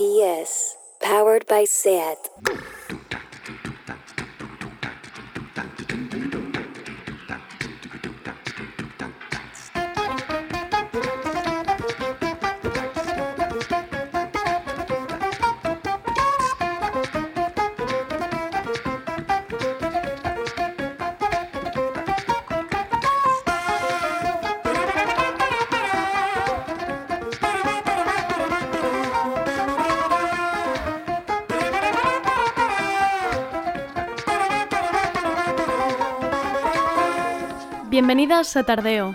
RPS, powered by SAT. Bienvenidas a Tardeo.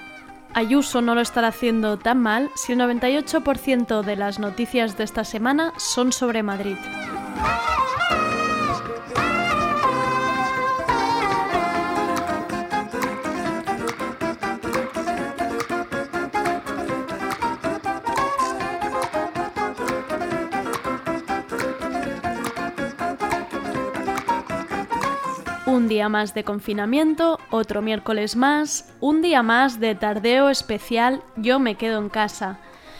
Ayuso no lo estará haciendo tan mal si el 98% de las noticias de esta semana son sobre Madrid. Día más de confinamiento, otro miércoles más, un día más de tardeo especial Yo me quedo en casa.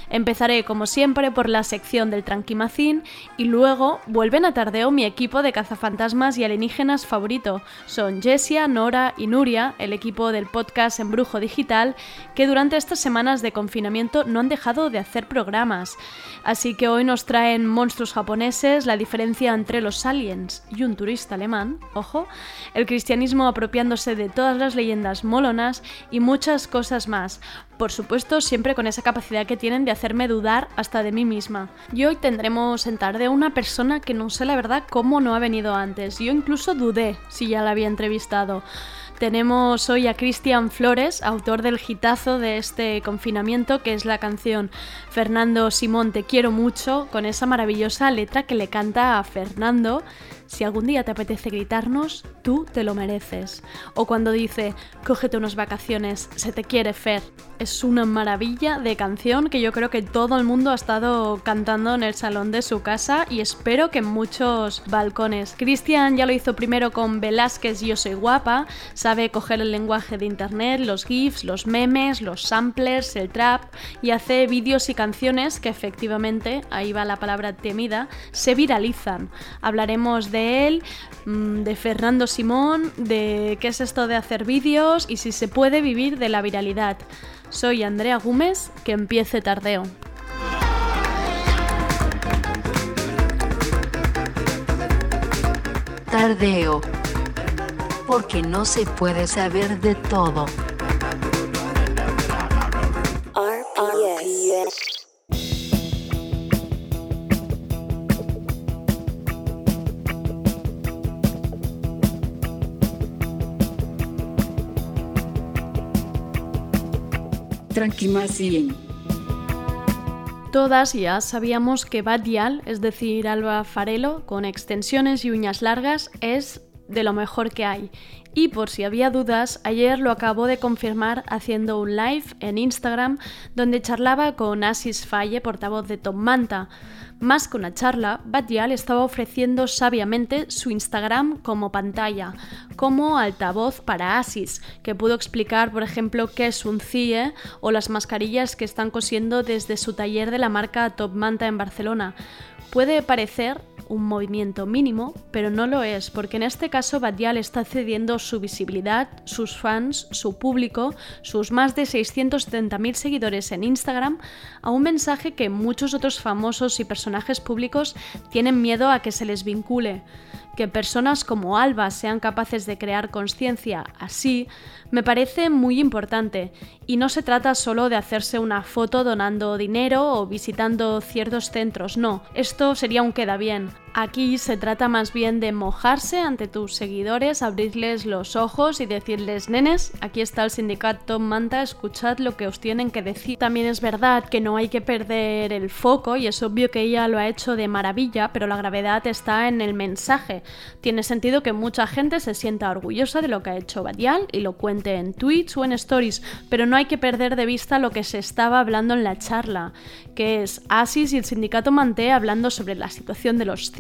Empezaré, como siempre, por la sección del Tranquimacín y luego vuelven a tardeo mi equipo de cazafantasmas y alienígenas favorito. Son Jessia, Nora y Nuria, el equipo del podcast Embrujo Digital, que durante estas semanas de confinamiento no han dejado de hacer programas. Así que hoy nos traen monstruos japoneses, la diferencia entre los aliens y un turista alemán, ojo, el cristianismo apropiándose de todas las leyendas molonas y muchas cosas más. Por supuesto, siempre con esa capacidad que tienen de hacerme dudar hasta de mí misma. Y hoy tendremos en tarde una persona que no sé la verdad cómo no ha venido antes. Yo incluso dudé si ya la había entrevistado. Tenemos hoy a Cristian Flores, autor del hitazo de este confinamiento, que es la canción Fernando Simón Te quiero mucho, con esa maravillosa letra que le canta a Fernando si algún día te apetece gritarnos, tú te lo mereces. O cuando dice, cógete unas vacaciones, se te quiere Fer. Es una maravilla de canción que yo creo que todo el mundo ha estado cantando en el salón de su casa y espero que en muchos balcones. Cristian ya lo hizo primero con Velázquez Yo soy guapa, sabe coger el lenguaje de internet, los GIFs, los memes, los samplers, el trap y hace vídeos y canciones que efectivamente, ahí va la palabra temida, se viralizan. Hablaremos de él, mm, de Fernando Simón, de qué es esto de hacer vídeos y si se puede vivir de la viralidad. Soy Andrea Gómez, que empiece tardeo. Tardeo. Porque no se puede saber de todo. Bien. Todas ya sabíamos que Badial, es decir, Alba Farelo, con extensiones y uñas largas, es de lo mejor que hay. Y por si había dudas, ayer lo acabó de confirmar haciendo un live en Instagram donde charlaba con Asis Falle, portavoz de Tom Manta. Más que una charla, Badial estaba ofreciendo sabiamente su Instagram como pantalla, como altavoz para Asis, que pudo explicar, por ejemplo, qué es un CIE o las mascarillas que están cosiendo desde su taller de la marca Top Manta en Barcelona. Puede parecer un movimiento mínimo, pero no lo es, porque en este caso Badial está cediendo su visibilidad, sus fans, su público, sus más de 670.000 seguidores en Instagram, a un mensaje que muchos otros famosos y personajes públicos tienen miedo a que se les vincule. Que personas como Alba sean capaces de crear conciencia así me parece muy importante y no se trata solo de hacerse una foto donando dinero o visitando ciertos centros, no, esto sería un queda bien. Aquí se trata más bien de mojarse ante tus seguidores, abrirles los ojos y decirles, nenes, aquí está el sindicato Manta, escuchad lo que os tienen que decir. También es verdad que no hay que perder el foco y es obvio que ella lo ha hecho de maravilla, pero la gravedad está en el mensaje. Tiene sentido que mucha gente se sienta orgullosa de lo que ha hecho Badial y lo cuente en tweets o en stories, pero no hay que perder de vista lo que se estaba hablando en la charla, que es ASIS y el sindicato Manté hablando sobre la situación de los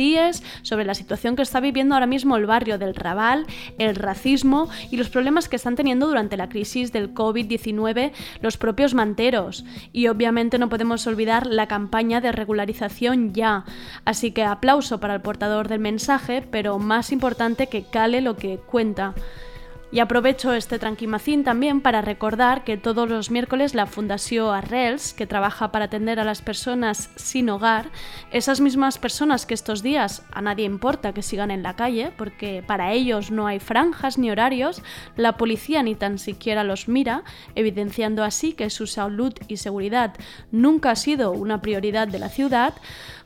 Sobre la situación que está viviendo ahora mismo el barrio del Raval, el racismo y los problemas que están teniendo durante la crisis del COVID-19 los propios manteros. Y obviamente no podemos olvidar la campaña de regularización ya. Así que aplauso para el portador del mensaje, pero más importante que cale lo que cuenta. Y aprovecho este tranquimacín también para recordar que todos los miércoles la Fundación Arrels, que trabaja para atender a las personas sin hogar, esas mismas personas que estos días a nadie importa que sigan en la calle, porque para ellos no hay franjas ni horarios, la policía ni tan siquiera los mira, evidenciando así que su salud y seguridad nunca ha sido una prioridad de la ciudad,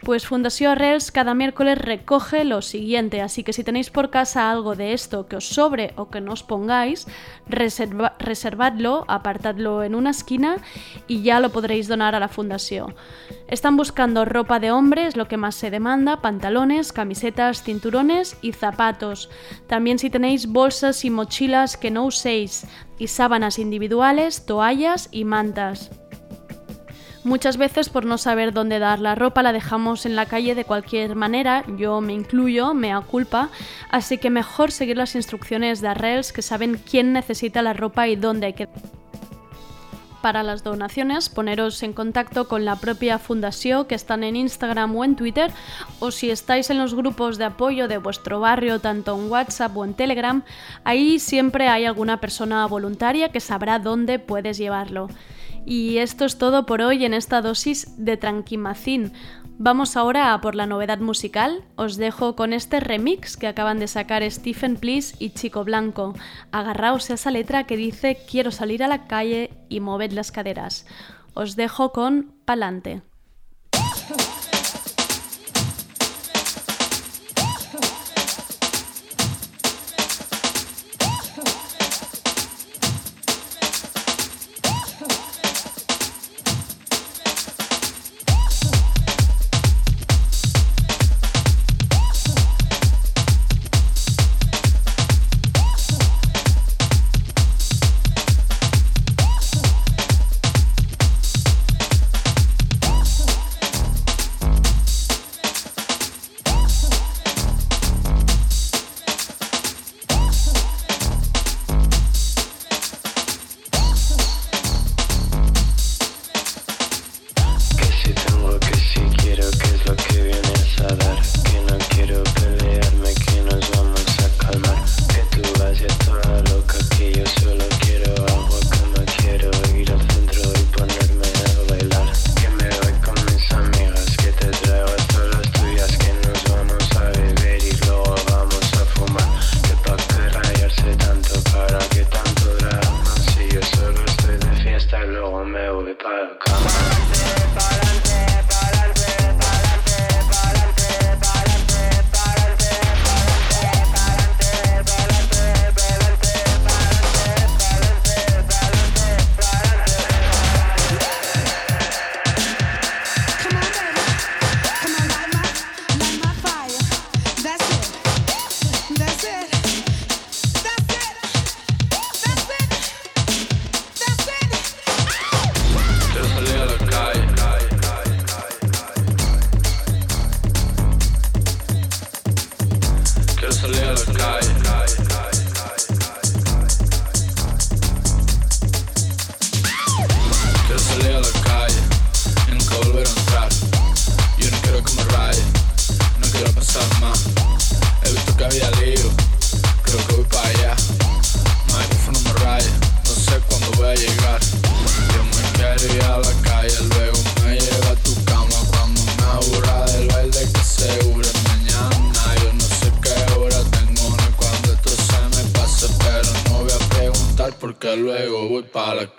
pues Fundación Arrels cada miércoles recoge lo siguiente, así que si tenéis por casa algo de esto que os sobre o que no os pongáis, reservadlo, apartadlo en una esquina y ya lo podréis donar a la fundación. Están buscando ropa de hombres, lo que más se demanda, pantalones, camisetas, cinturones y zapatos. También si tenéis bolsas y mochilas que no uséis, y sábanas individuales, toallas y mantas. Muchas veces por no saber dónde dar la ropa la dejamos en la calle de cualquier manera, yo me incluyo, me culpa, así que mejor seguir las instrucciones de Arrels que saben quién necesita la ropa y dónde hay que para las donaciones, poneros en contacto con la propia fundación que están en Instagram o en Twitter, o si estáis en los grupos de apoyo de vuestro barrio, tanto en WhatsApp o en Telegram, ahí siempre hay alguna persona voluntaria que sabrá dónde puedes llevarlo. Y esto es todo por hoy en esta dosis de Tranquimacín. Vamos ahora a por la novedad musical. Os dejo con este remix que acaban de sacar Stephen Please y Chico Blanco. Agarraos a esa letra que dice quiero salir a la calle y moved las caderas. Os dejo con Palante. a la calle, luego me lleva a tu cama cuando me aburra del baile que seguro es mañana. Yo no sé qué hora tengo ni cuando esto se me pase, pero no voy a preguntar porque luego voy para la calle.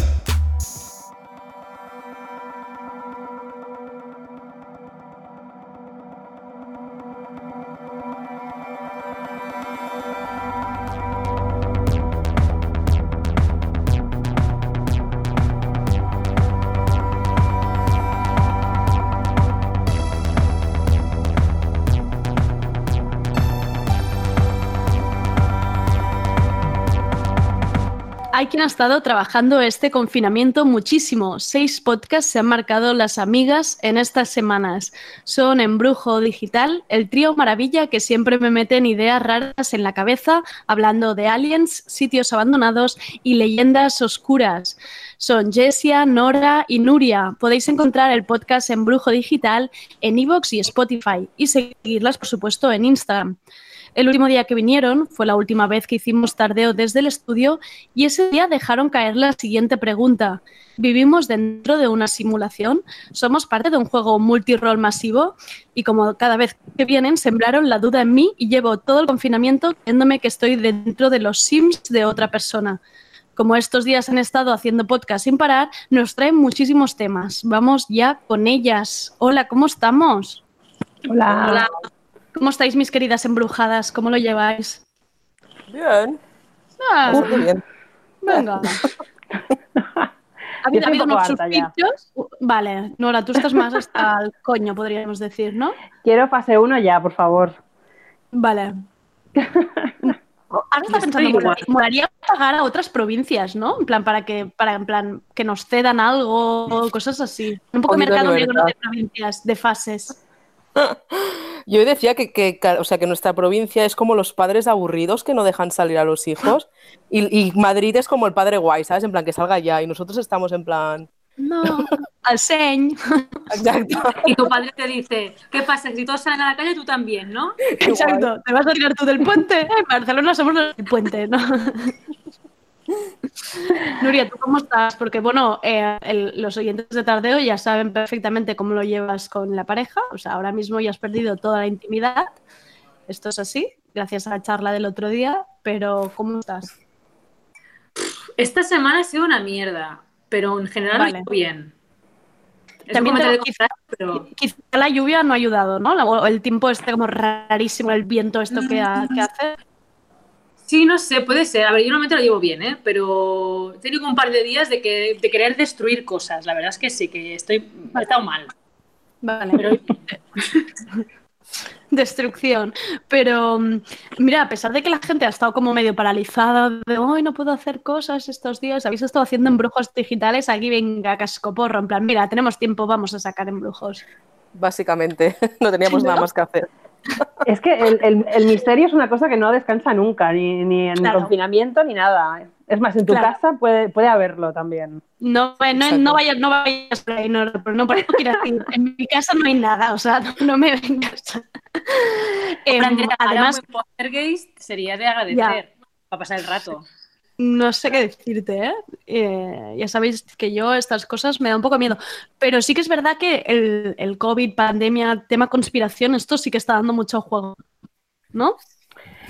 Ha estado trabajando este confinamiento muchísimo. Seis podcasts se han marcado las amigas en estas semanas. Son Embrujo Digital, el trío maravilla que siempre me meten ideas raras en la cabeza, hablando de aliens, sitios abandonados y leyendas oscuras. Son Jessia, Nora y Nuria. Podéis encontrar el podcast Embrujo Digital en iVoox y Spotify y seguirlas, por supuesto, en Instagram. El último día que vinieron fue la última vez que hicimos tardeo desde el estudio y ese día dejaron caer la siguiente pregunta. ¿Vivimos dentro de una simulación? ¿Somos parte de un juego multirol masivo? Y como cada vez que vienen, sembraron la duda en mí y llevo todo el confinamiento creyéndome que estoy dentro de los Sims de otra persona. Como estos días han estado haciendo podcast sin parar, nos traen muchísimos temas. Vamos ya con ellas. Hola, ¿cómo estamos? Hola. Hola. ¿Cómo estáis, mis queridas embrujadas? ¿Cómo lo lleváis? Bien. Ah, Muy bien. venga. ¿Ha habido, ha habido unos Vale, Nora, tú estás más hasta el coño, podríamos decir, ¿no? Quiero fase 1 ya, por favor. Vale. Ahora está pensando, molaría, pagar a otras provincias, ¿no? En plan, para que, para, en plan, que nos cedan algo, cosas así. Un poco de mercado negro de provincias, de fases. Yo decía que, que, que- o sea, que nuestra provincia es como los padres aburridos que no dejan salir a los hijos y, y Madrid es como el padre guay, ¿sabes? En plan, que salga ya y nosotros estamos en plan... No, al señ. Exacto. Y tu padre te dice, ¿qué pasa? Si todos salen a la calle, tú también, ¿no? Exacto. ¿Te vas a tirar tú del puente? En Barcelona somos los del puente, ¿no? Nuria, ¿tú cómo estás? Porque, bueno, eh, el- los oyentes de Tardeo ya saben perfectamente cómo lo llevas con la pareja. O sea, ahora mismo ya has perdido toda la intimidad. Esto es así, gracias a la charla del otro día. Pero, ¿cómo estás? Esta semana ha sido una mierda, pero en general Vale. ido bien. Es También te- comentario quizá- pero Quizá la lluvia no ha ayudado, ¿no? O el tiempo este como rarísimo, el viento esto que, ha- que hace. Sí, no sé, puede ser. A ver, yo normalmente lo llevo bien, ¿eh? Pero he tenido un par de días de, que, de querer destruir cosas. La verdad es que sí, que estoy, he estado mal. Vale. Pero destrucción. Pero mm, mira, a pesar de que la gente ha estado como medio paralizada, de hoy no puedo hacer cosas estos días, habéis estado haciendo embrujos digitales, aquí venga cascoporro, en plan, mira, tenemos tiempo, vamos a sacar embrujos. Básicamente, no teníamos nada más que hacer. Es que el, el- el misterio es una cosa que no descansa nunca, ni, ni en Claro. confinamiento ni nada. Es más, en tu Claro. casa puede, puede haberlo también. No, eh, no, vayas, no vayas por ahí, no, no por ahí quiero decir, En mi casa no hay nada, o sea, no, no me vengas. Em, además, un sería de agradecer para pasar el rato. No sé qué decirte, ¿eh? Eh, Ya sabéis que yo estas cosas me da un poco miedo. Pero sí que es verdad que el, el COVID, pandemia, tema conspiración, esto sí que está dando mucho juego. ¿No?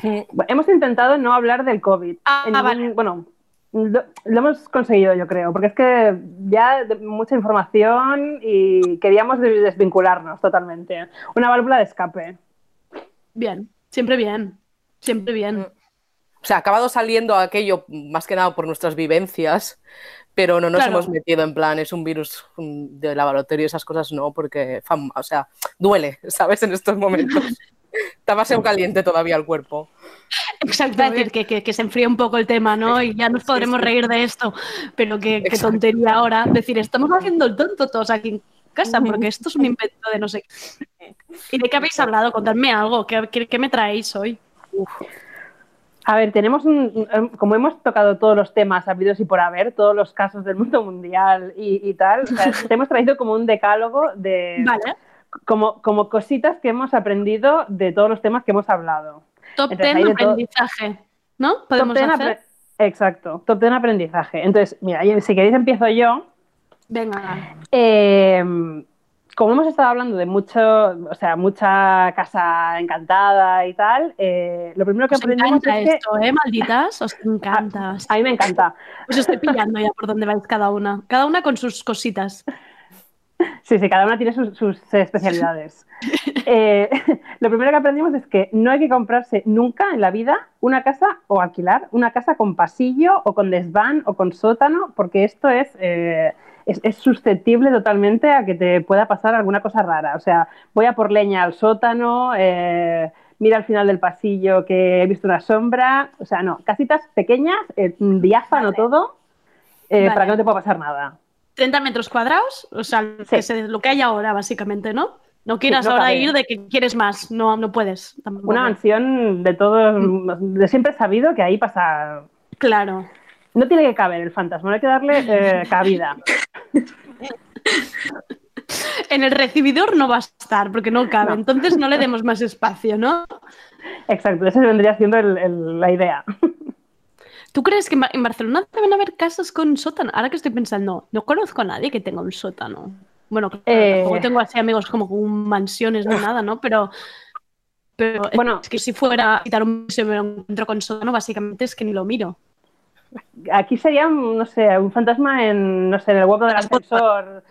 Bueno, Hemos intentado no hablar del COVID. Ah, En ningún- vale. Bueno, lo, lo hemos conseguido, yo creo, porque es que ya de- mucha información y queríamos de- desvincularnos totalmente. Una válvula de escape. Bien, siempre bien. Siempre bien. O sea, ha acabado saliendo aquello más que nada por nuestras vivencias, pero no nos Claro. hemos metido en plan, es un virus mm, de laboratorio, esas cosas no, porque, fam- o sea, duele, ¿sabes? En estos momentos. Está demasiado caliente todavía el cuerpo. Exacto, es decir, que, que- que se enfríe un poco el tema, ¿no? Y ya nos podremos sí. reír de esto. Pero qué, tontería ahora. Decir, estamos haciendo el tonto todos aquí en casa, porque esto es un invento de no sé qué. ¿Y de qué habéis hablado? Contadme algo. ¿Qué, qué- qué me traéis hoy? A ver, tenemos un, como hemos tocado todos los temas habidos y por haber, todos los casos del mundo mundial y, y tal, o sea, te hemos traído como un decálogo de Vale. como, como cositas que hemos aprendido de todos los temas que hemos hablado. Top Entonces, 10 hay de todo. aprendizaje, ¿no? Podemos Top hacer. Exacto, top 10 aprendizaje. Entonces, mira, si queréis empiezo yo. Venga. Eh, como hemos estado hablando de mucho, o sea, mucha casa encantada y tal, eh, lo primero que Os aprendimos encanta es que esto, ¿eh, malditas? Os encanta. a mí me encanta. Os estoy pillando ya por dónde vais cada una. Cada una con sus cositas. Sí, sí, cada una tiene sus, sus especialidades. Eh, lo primero que aprendimos es que no hay que comprarse nunca en la vida una casa o alquilar una casa con pasillo o con desván o con sótano, porque esto es, eh, es, es susceptible totalmente a que te pueda pasar alguna cosa rara. O sea, voy a por leña al sótano, eh, mira al final del pasillo que he visto una sombra. O sea, no, casitas pequeñas, eh, diáfano Vale. todo, eh, Vale. para que no te pueda pasar nada. 30 metros cuadrados, o sea, que se- lo que hay ahora, básicamente, ¿no? No quieras no ahora cabe. ir de que quieres más, no, no puedes. tampoco. Una mansión de todos, de siempre sabido que ahí pasa. Claro. No tiene que caber el fantasma, no hay que darle eh, cabida. En el recibidor no va a estar porque no cabe, No. entonces no le demos más espacio, ¿no? Exacto, esa vendría siendo el- el- la idea. ¿Tú crees que en Ba- en Barcelona deben haber casas con sótano? Ahora que estoy pensando, no conozco a nadie que tenga un sótano. Bueno, claro, Eh. tampoco tengo así amigos como con mansiones ni nada, ¿no? Pero, pero Bueno. es que si fuera a quitar un piso y me lo encuentro con sótano, básicamente es que ni lo miro. Aquí sería, no sé, un fantasma en, no sé, en el hueco del ascensor.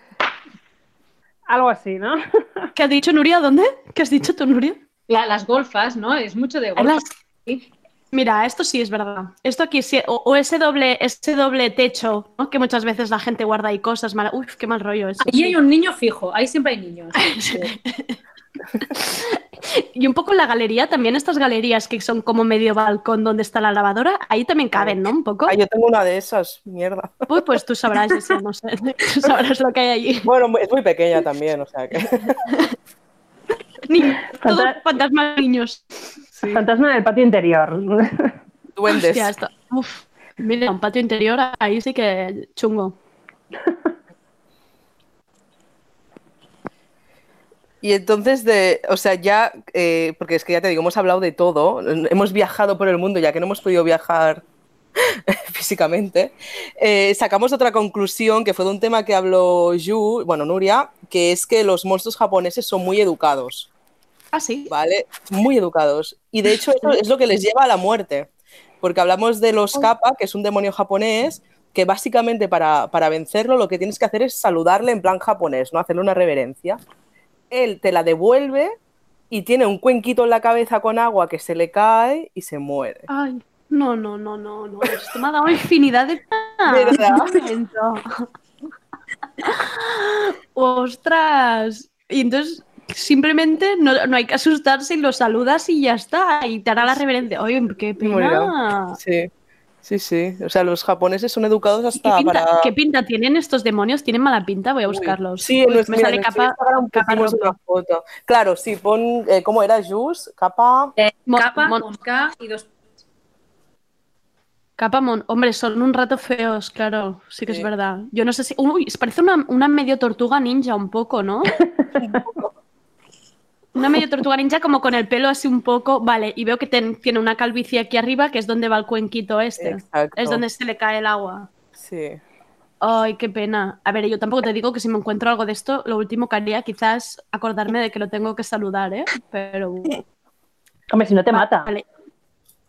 Algo así, ¿no? ¿Qué has dicho, Nuria? ¿Dónde? ¿Qué has dicho tú, Nuria? La- las golfas, ¿no? Es mucho de golfas. las- Mira, esto sí es verdad. Esto aquí sí, o, o ese doble, ese doble techo, ¿no? que muchas veces la gente guarda ahí cosas malas. Uf, qué mal rollo eso. Ahí hay un niño fijo, ahí siempre hay niños. Y un poco en la galería, también estas galerías que son como medio balcón donde está la lavadora, ahí también caben, ¿no? Un poco. Ah, yo tengo una de esas, mierda. Uy, pues tú sabrás eso, no sé. Tú sabrás lo que hay allí. Bueno, es muy pequeña también, o sea que. Ni, todos Fanta- fantasmas niños. Fantasma en el patio interior. Duendes. Hostia, esto. Uf, mira, un patio interior ahí sí que chungo. Y entonces, de, o sea, ya, eh, porque es que ya te digo, hemos hablado de todo, hemos viajado por el mundo, ya que no hemos podido viajar físicamente, eh, sacamos otra conclusión que fue de un tema que habló Yu, bueno, Nuria, que es que los monstruos japoneses son muy educados, Ah, sí. ¿vale? Muy educados. Y de hecho eso es lo que les lleva a la muerte, porque hablamos de los kappa, que es un demonio japonés, que básicamente para, para vencerlo lo que tienes que hacer es saludarle en plan japonés, ¿no? Hacerle una reverencia él te la devuelve y tiene un cuenquito en la cabeza con agua que se le cae y se muere. Ay, no, no, no, no, no. Esto me ha dado infinidad de ¿Verdad? ¡Ostras! Y entonces simplemente no, no hay que asustarse y lo saludas y ya está. Y te hará la reverencia. Oye, qué pena. Sí, sí, sí. O sea, los japoneses son educados ¿Qué hasta pinta, para... qué pinta tienen estos demonios? ¿Tienen mala pinta? Voy a buscarlos. Sí, en Uy, nuestro, me mira, sale capa, capa una foto. Claro, sí, pon... eh, ¿Cómo era, Jus? Capa... Eh, Mon- capa K y dos. Capa mon- Hombre, son un rato feos, claro. Sí que Sí. es verdad. Yo no sé si. Uy, parece una, una medio tortuga ninja, un poco, ¿no? Una medio tortuga ninja como con el pelo así un poco. Vale, y veo que ten- tiene una calvicie aquí arriba, que es donde va el cuenquito este. Exacto. Es donde se le cae el agua. Sí. Ay, qué pena. A ver, yo tampoco te digo que si me encuentro algo de esto, lo último que haría quizás acordarme de que lo tengo que saludar, ¿eh? Pero. Hombre, si no te mata. Vale.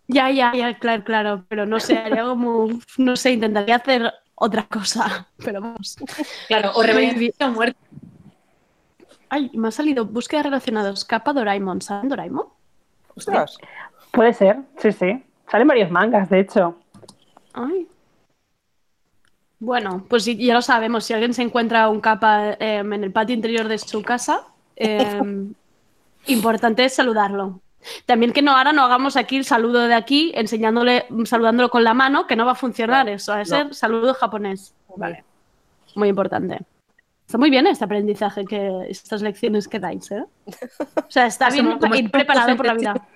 Ya, ya, ya, claro, claro. Pero no sé, haría como. No sé, intentaría hacer otra cosa. Pero vamos. Claro, o Muy reverencia bien. o muerte. Ay, me ha salido búsquedas relacionadas. Capa Doraemon. ¿Saben Doraemon? Ostras. Puede ser, sí, sí. Salen varios mangas, de hecho. Ay. Bueno, pues ya lo sabemos. Si alguien se encuentra un capa eh, en el patio interior de su casa, eh, importante es saludarlo. También que no ahora no hagamos aquí el saludo de aquí, enseñándole, saludándolo con la mano, que no va a funcionar eso, va a ser saludo japonés. Vale. Muy importante. Está muy bien este aprendizaje que estas lecciones que dais, ¿eh? O sea, está bien como- como ir estamos preparado por la vida.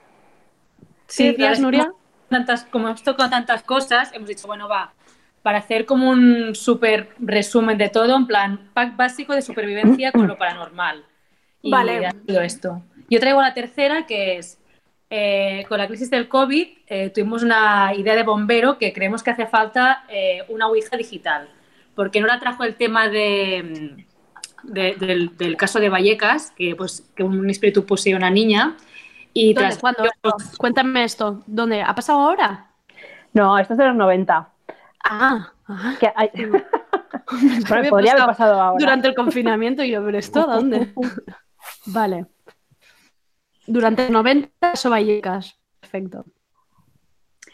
Sí, ¿Qué decías, Nuria? Tantas, como hemos tocado tantas cosas, hemos dicho, bueno, va, para hacer como un súper resumen de todo, en plan, pack básico de supervivencia con lo paranormal. Y Vale. ha sido esto. Yo traigo la tercera, que es eh, con la crisis del COVID eh, tuvimos una idea de bombero que creemos que hace falta eh, una Ouija digital, porque Nora trajo el tema de, de- del, del caso de Vallecas, que, pues, que un espíritu posee a una niña. Y ¿Dónde? tras- ¿Cuándo? Cuéntame esto. ¿Dónde? ¿Ha pasado ahora? No, esto es de los 90. Ah, ah. Que hay- Bueno, había podría haber pasado ahora. Durante el confinamiento y yo, pero ¿esto dónde? vale. Durante el 90, eso Vallecas. Perfecto.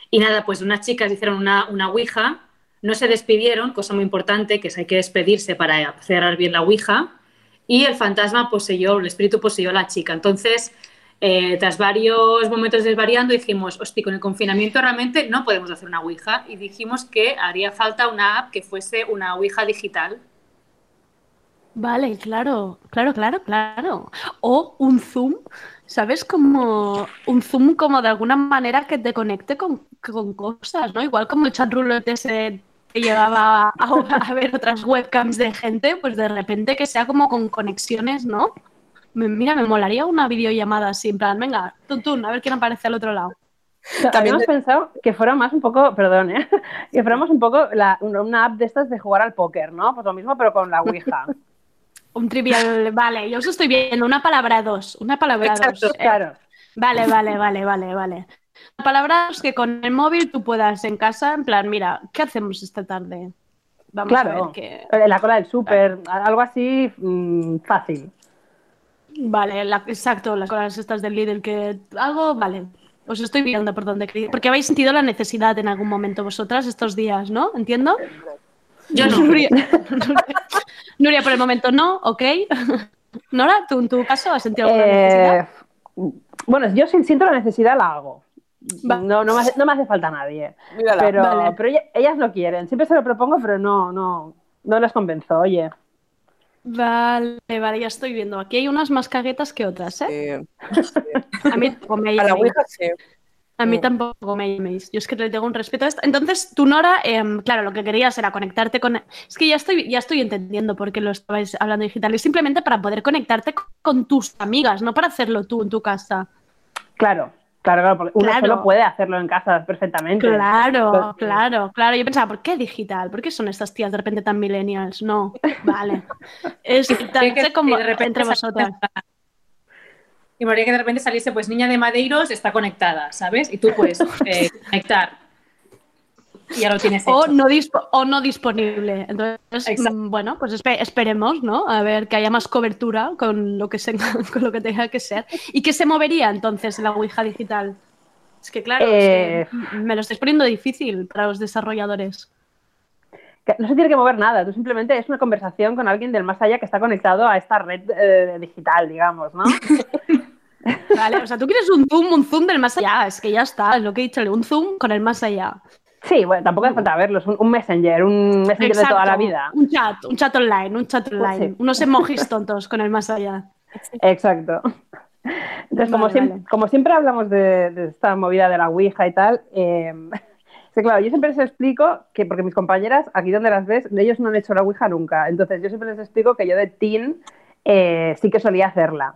Y nada, pues unas chicas hicieron una, una Ouija, no se despidieron, cosa muy importante, que es hay que despedirse para cerrar bien la Ouija, y el fantasma poseyó, el espíritu poseyó a la chica. Entonces, eh, tras varios momentos desvariando, dijimos, hostia, con el confinamiento realmente no podemos hacer una Ouija, y dijimos que haría falta una app que fuese una Ouija digital. Vale, claro, claro, claro, claro. O un Zoom, ¿sabes? Como un Zoom como de alguna manera que te conecte con, con cosas, ¿no? Igual como el chat roulette ese que llevaba a, a ver otras webcams de gente, pues de repente que sea como con conexiones, ¿no? Me- mira, me molaría una videollamada así, en plan, venga, tun, tun, a ver quién aparece al otro lado. También hemos pensado que fuera más un poco, perdón, ¿eh? que fuéramos un poco la- una una app de estas de jugar al póker, ¿no? Pues lo mismo, pero con la Ouija. Un trivial, vale, yo os estoy viendo, una palabra dos, una palabra Exacto, dos. eh, Claro. Vale, vale, vale, vale, vale. Palabras que con el móvil tú puedas en casa, en plan, mira, ¿qué hacemos esta tarde? Vamos a Claro. ver qué. En la cola del súper, algo así mm, fácil. Vale, la- exacto, las cosas estas del líder que algo, vale. Os estoy viendo por dónde queréis. Porque habéis sentido la necesidad en algún momento vosotras estos días, ¿no? ¿Entiendo? Yo no. Nuria, Nuria, por el momento no, ok. Nora, ¿tú en tu caso has sentido alguna necesidad? Eh, bueno, yo si siento la necesidad la hago. Va. No, no, me hace, no me hace falta nadie. Mírala. Pero, Vale. pero ella- ellas no quieren. Siempre se lo propongo, pero no, no, no les convenzo. Oye, Vale, vale, ya estoy viendo. Aquí hay unas más caguetas que otras, ¿eh? Eh, A mí tampoco me a la llaméis. Ouija sí. A mí tampoco me llaméis. Yo es que le tengo un respeto a esto. Entonces, tú, Nora, em, claro, lo que querías era conectarte con. Es que ya estoy, ya estoy entendiendo por qué lo estabais hablando digital. Es simplemente para poder conectarte con- con tus amigas, no para hacerlo tú en tu casa. claro, claro, claro, porque uno Claro. solo puede hacerlo en casa perfectamente. Claro, Pero- claro, claro. Yo pensaba, ¿por qué digital? ¿Por qué son estas tías de repente tan millennials? No, vale. Es tan que como de repente entre vosotras. Y me haría que de repente saliese, pues niña de Madeiros está conectada, ¿sabes? Y tú puedes eh, conectar. Ya lo tienes hecho. O no, dispo- o no disponible. Entonces, Exacto. mm, bueno, pues espe- esperemos, ¿no? A ver que haya más cobertura con lo que, se- con lo que tenga que ser. ¿Y qué se movería entonces en la Ouija digital? Es que claro, es Eh, que me lo estáis poniendo difícil para los desarrolladores. No se tiene que mover nada, tú simplemente es una conversación con alguien del más allá que está conectado a esta red eh, digital, digamos, ¿no? Vale, o sea, tú quieres un zoom, un zoom del más allá, es que ya está, es lo que he dicho, un zoom con el más allá. Sí, bueno, tampoco hace falta verlos, un, un messenger, un messenger de toda la vida. Un chat, un chat online, un chat online. sí. Unos emojis tontos con el más allá. Exacto. Entonces, como, Vale, siempre, como siempre hablamos de, de esta movida de la Ouija y tal, eh, es que, claro, yo siempre les explico que, porque mis compañeras, aquí donde las ves, ellos no han hecho la Ouija nunca. Entonces, yo siempre les explico que yo de teen eh, sí que solía hacerla.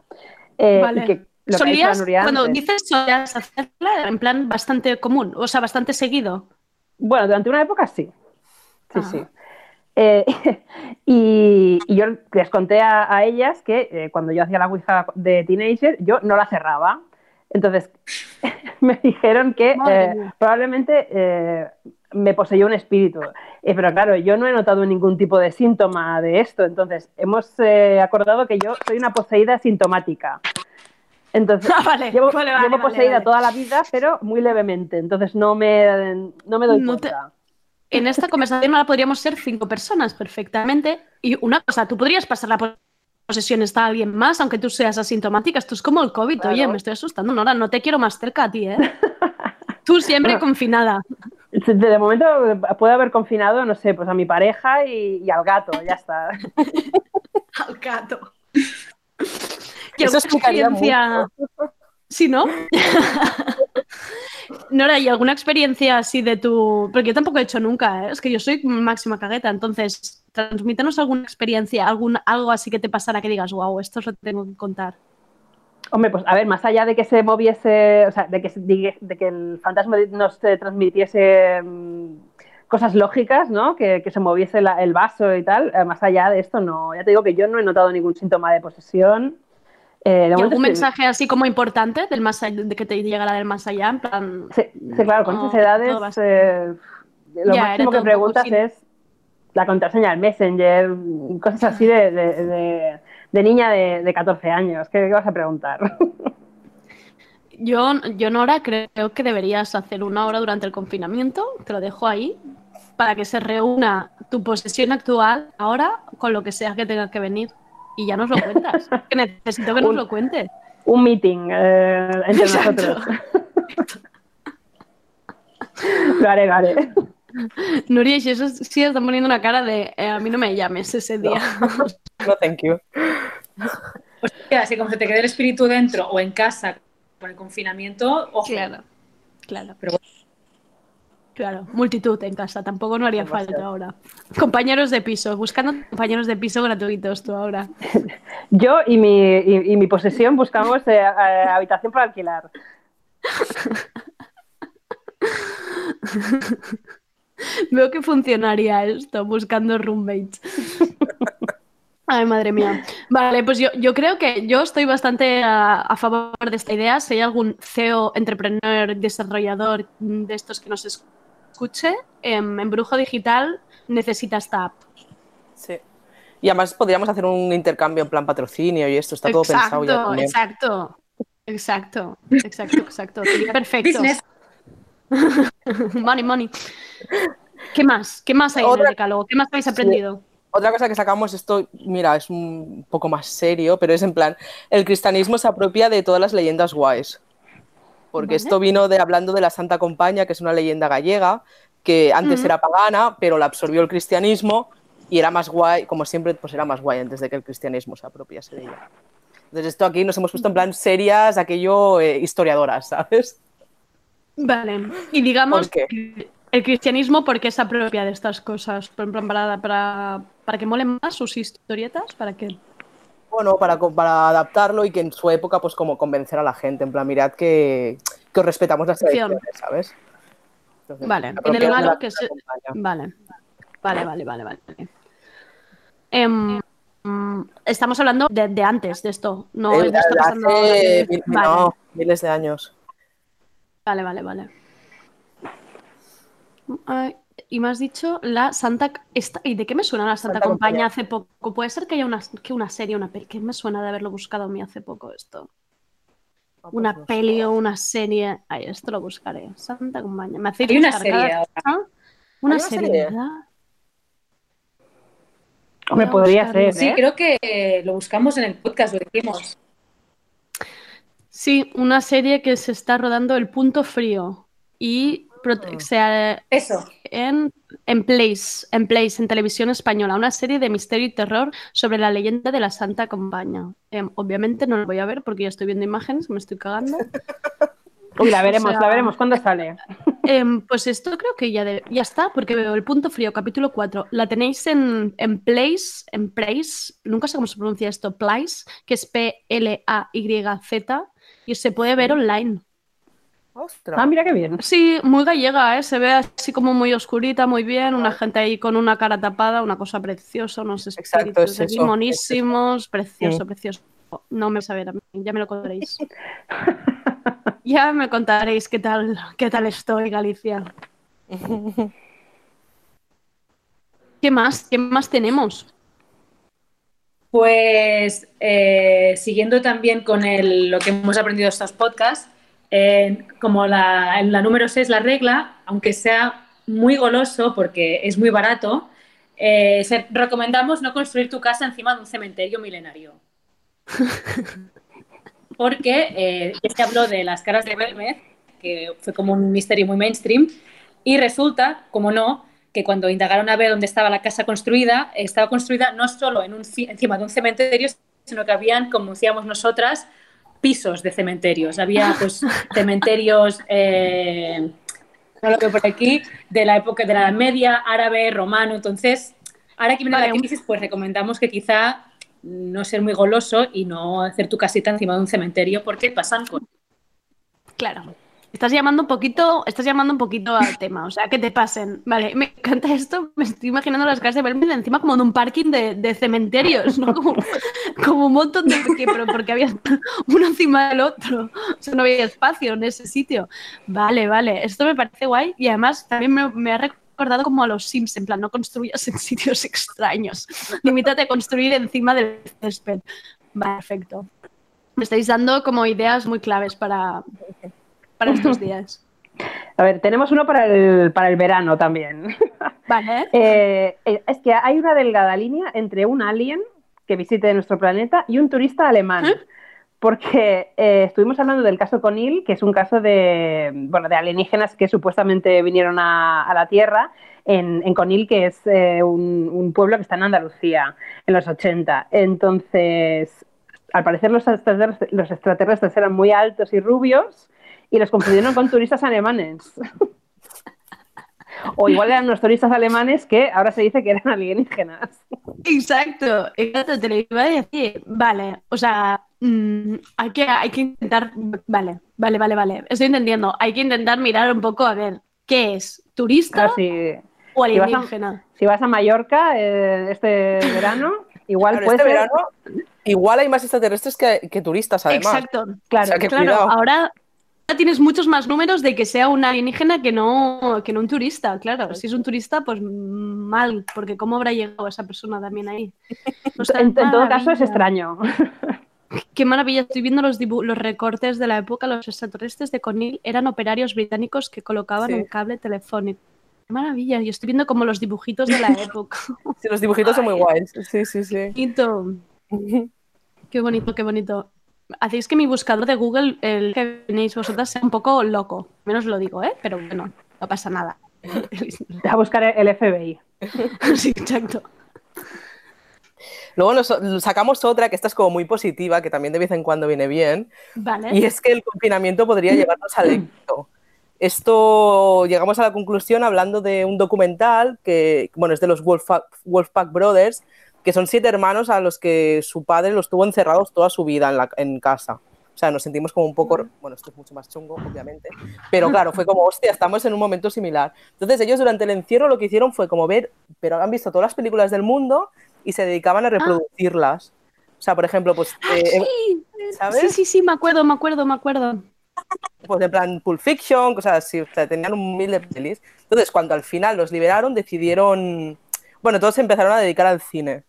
Eh, Vale. y que lo ha cuando dices solías hacerla en plan bastante común, o sea, bastante seguido. Bueno, durante una época sí. Sí, Ah. sí. Eh, y, y yo les conté a, a ellas que eh, cuando yo hacía la Ouija de teenager, yo no la cerraba. Entonces, me dijeron que eh, probablemente eh, me poseyó un espíritu. Eh, pero claro, yo no he notado ningún tipo de síntoma de esto. Entonces, hemos eh, acordado que yo soy una poseída sintomática. Entonces, Ah, vale, llevo, vale, vale, llevo vale, poseída toda la vida, pero muy levemente. Entonces, no me, no me doy No te- cuenta. En esta conversación ahora podríamos ser cinco personas perfectamente. Y una cosa, tú podrías pasar la posesión a alguien más, aunque tú seas asintomática. Esto es como el COVID. Claro. Oye, me estoy asustando, Nora, no te quiero más cerca a ti, ¿eh? Tú siempre Bueno. confinada. De momento puedo haber confinado, no sé, pues a mi pareja y, y al gato, ya está. Al gato. ¿Y Eso explicaría experiencia? Sí, ¿no? Nora, ¿y alguna experiencia así de tu...? Porque yo tampoco he hecho nunca, ¿eh? es que yo soy máxima cagueta, entonces transmítenos alguna experiencia, algún, algo así que te pasara que digas, wow, esto os lo tengo que contar. Hombre, pues a ver, más allá de que se moviese, o sea, de que, se- de que el fantasma nos eh, transmitiese mm, cosas lógicas, ¿no? Que, que se moviese la- el vaso y tal, eh, más allá de esto, no. Ya te digo que yo no he notado ningún síntoma de posesión. Eh, ¿Y algún mensaje así como importante del más allá, de que te llegara del más allá? En plan, Sí, sí, claro, con esas edades eh, lo Ya, máximo que preguntas es la contraseña del Messenger, cosas así de, de- de- de niña de, de 14 años. ¿Qué, qué vas a preguntar? Yo, yo, Nora, creo que deberías hacer una hora durante el confinamiento, te lo dejo ahí, para que se reúna tu posesión actual ahora con lo que sea que tenga que venir. Y ya nos lo cuentas. que necesito que nos lo cuentes. Un meeting eh, entre Exacto. nosotros. lo haré, lo haré. Nuria y eso sí están poniendo una cara de eh, a mí no me llames ese día. No, thank you. Hostia, Así como se te quede el espíritu dentro o en casa con el confinamiento, ojo. claro, claro. Pero Claro, multitud en casa, tampoco no haría Demasiado. falta ahora. Compañeros de piso, buscando compañeros de piso gratuitos tú ahora. Yo y mi, y, y mi posesión buscamos eh, eh, habitación para alquilar. Veo que funcionaría esto, buscando roommates. Ay, madre mía. Vale, pues yo, yo creo que yo estoy bastante a, a favor de esta idea. Si hay algún CEO, entrepreneur, desarrollador mm, de estos que nos escuche, em, en Brujo Digital necesita esta app. Sí. Y además podríamos hacer un intercambio en plan patrocinio y esto está todo pensado ya exacto, también. exacto, exacto, exacto, exacto. Sería perfecto. business. money, money. ¿Qué más? ¿Qué más hay en el Otra- decálogo? ¿Qué más habéis aprendido? Otra cosa que sacamos, esto, mira, es un poco más serio, pero es en plan, el cristianismo se apropia de todas las leyendas guays. Porque Vale. esto vino de hablando de la Santa Compaña, que es una leyenda gallega, que antes era pagana, pero la absorbió el cristianismo y era más guay, como siempre, pues era más guay antes de que el cristianismo se apropiase de ella. Entonces esto aquí nos hemos puesto en plan serias, aquello eh, historiadoras, ¿sabes? Vale. Y digamos que el cristianismo, ¿por qué se apropia de estas cosas? Para, para, para que molen más sus historietas, ¿para qué? Bueno, para, para adaptarlo y que en su época, pues como convencer a la gente, en plan, mirad que, que os respetamos las tradiciones, ¿sabes? Entonces, Vale, en el apropiarse de malo la que se... Compaña. Vale, vale, vale, vale, vale. Em, estamos hablando de, de antes de esto, no Eh, de esto de pasando hace ahora de- mil- Vale, no, miles de años. vale, vale, vale. Ay, y me has dicho la Santa... esta- ¿Y de qué me suena la Santa, Santa Compañía hace poco? Puede ser que haya una, que una serie, una peli. ¿Qué me suena de haberlo buscado a mí hace poco esto? Ah, pues Una sé. peli o una serie. Ay, esto lo buscaré. Santa Compañía. Me hacéis Hay una serie cada. Una una serie? ¿verdad? A podría ser, Sí, ¿eh? creo que lo buscamos en el podcast, lo dijimos. Sí, una serie que se está rodando El Punto Frío y Ah. se- Eso. en, en Place, en Place, en televisión española, una serie de misterio y terror sobre la leyenda de la Santa Compañía. Em, obviamente no la voy a ver porque ya estoy viendo imágenes, me estoy cagando. Uy, la veremos, O sea- la veremos. ¿Cuándo sale? Em, pues esto creo que ya, de- ya está, porque veo el punto frío, capítulo 4. La tenéis en, en Place, en Place, nunca sé cómo se pronuncia esto, Place, que es P-L-A-Y-Z, y se puede ver online. Ostras. Ah, mira qué bien. Sí, muy gallega, ¿eh? se ve así como muy oscurita, muy bien, una gente ahí con una cara tapada, una cosa preciosa, unos Exacto, espíritus es eso, es monísimos, precioso, Sí. precioso. No me saber a mí, ya me lo contaréis. ya me contaréis qué tal, qué tal estoy, Galicia. ¿Qué más? ¿Qué más tenemos? Pues eh, siguiendo también con el- lo que hemos aprendido estos podcasts, eh, como la, la número 6, la regla, aunque sea muy goloso porque es muy barato, eh, se- recomendamos no construir tu casa encima de un cementerio milenario. Porque eh, ya se habló de las caras de Belmez, que fue como un misterio muy mainstream, y resulta, como no, que cuando indagaron a ver dónde estaba la casa construida, estaba construida no solo en un, ci- encima de un cementerio, sino que habían, como decíamos nosotras, pisos de cementerios. Había pues cementerios, eh, no lo veo por aquí, de la época de la Media, árabe, romano. Entonces, ahora que viene Vale, la crisis, pues recomendamos que quizá no ser muy goloso y no hacer tu casita encima de un cementerio porque pasan cosas. Claro. Estás llamando un poquito, estás llamando un poquito al tema, o sea, que te pasen. Vale, me encanta esto, me estoy imaginando las casas de Berlín encima como de un parking de, de cementerios, ¿no? Como, como un montón de... pero porque había uno encima del otro, o sea, no había espacio en ese sitio. Vale, vale, esto me parece guay y además también me, me ha recordado como a los Sims, en plan, no construyas en sitios extraños, limítate a construir encima del césped. Vale, perfecto. Me estáis dando como ideas muy claves para, para estos días. A ver, tenemos uno para el, para el verano también. Vale. Eh, eh, es que hay una delgada línea entre un alien que visite nuestro planeta y un turista alemán. ¿Eh? Porque eh, estuvimos hablando del caso Conil, que es un caso de, bueno, de alienígenas que supuestamente vinieron a, a la Tierra en, en Conil, que es eh, un, un pueblo que está en Andalucía, en los 80. Entonces, al parecer los extraterrestres, los extraterrestres eran muy altos y rubios y los confundieron con turistas alemanes. O igual eran unos turistas alemanes que ahora se dice que eran alienígenas. Exacto, exacto, te lo iba a decir. Vale, o sea, mm, hay, que, hay que intentar. Vale, vale, vale, vale. Estoy entendiendo. Hay que intentar mirar un poco a ver qué es, turista o si vas a- alienígena. si vas a Mallorca eh, este verano, igual Claro, puede este ser- verano igual hay más extraterrestres que, que turistas, además. Exacto. Claro, O sea, que Claro, cuidado. ahora tienes muchos más números de que sea un alienígena que no, que no un turista, claro. Si es un turista, pues mal, porque ¿cómo habrá llegado esa persona también ahí? En, en todo caso es extraño. Qué maravilla, estoy viendo los, los recortes de la época. Los extraterrestres de Conil eran operarios británicos que colocaban Sí. un cable telefónico. Qué maravilla, yo estoy viendo como los dibujitos de la época. Sí, los dibujitos son muy guays. Sí, sí, sí. bonito. Qué bonito, qué bonito. Hacéis que mi buscador de Google, el que tenéis vosotras, sea un poco loco. Menos lo digo, ¿eh? Pero bueno, no pasa nada. A buscar el FBI. sí, exacto. Luego nos sacamos otra que esta es como muy positiva, que también de vez en cuando viene bien, Vale. y es que el confinamiento podría llevarnos al éxito. Esto llegamos a la conclusión hablando de un documental que, bueno, es de los Wolfpack, Wolfpack Brothers, que son siete hermanos a los que su padre los tuvo encerrados toda su vida en, la- en casa. O sea, nos sentimos como un poco, bueno, esto es mucho más chungo, obviamente, pero claro, fue como, hostia, estamos en un momento similar. Entonces ellos durante el encierro lo que hicieron fue como ver, pero han visto todas las películas del mundo y se dedicaban a reproducirlas. O sea, por ejemplo, pues, eh, Sí, ¿sabes? sí, sí, sí, me acuerdo, me acuerdo, me acuerdo. pues en plan Pulp Fiction, cosas así, o sea, tenían un mil de pelis. Entonces, cuando al final los liberaron, decidieron, bueno, todos se empezaron a dedicar al cine.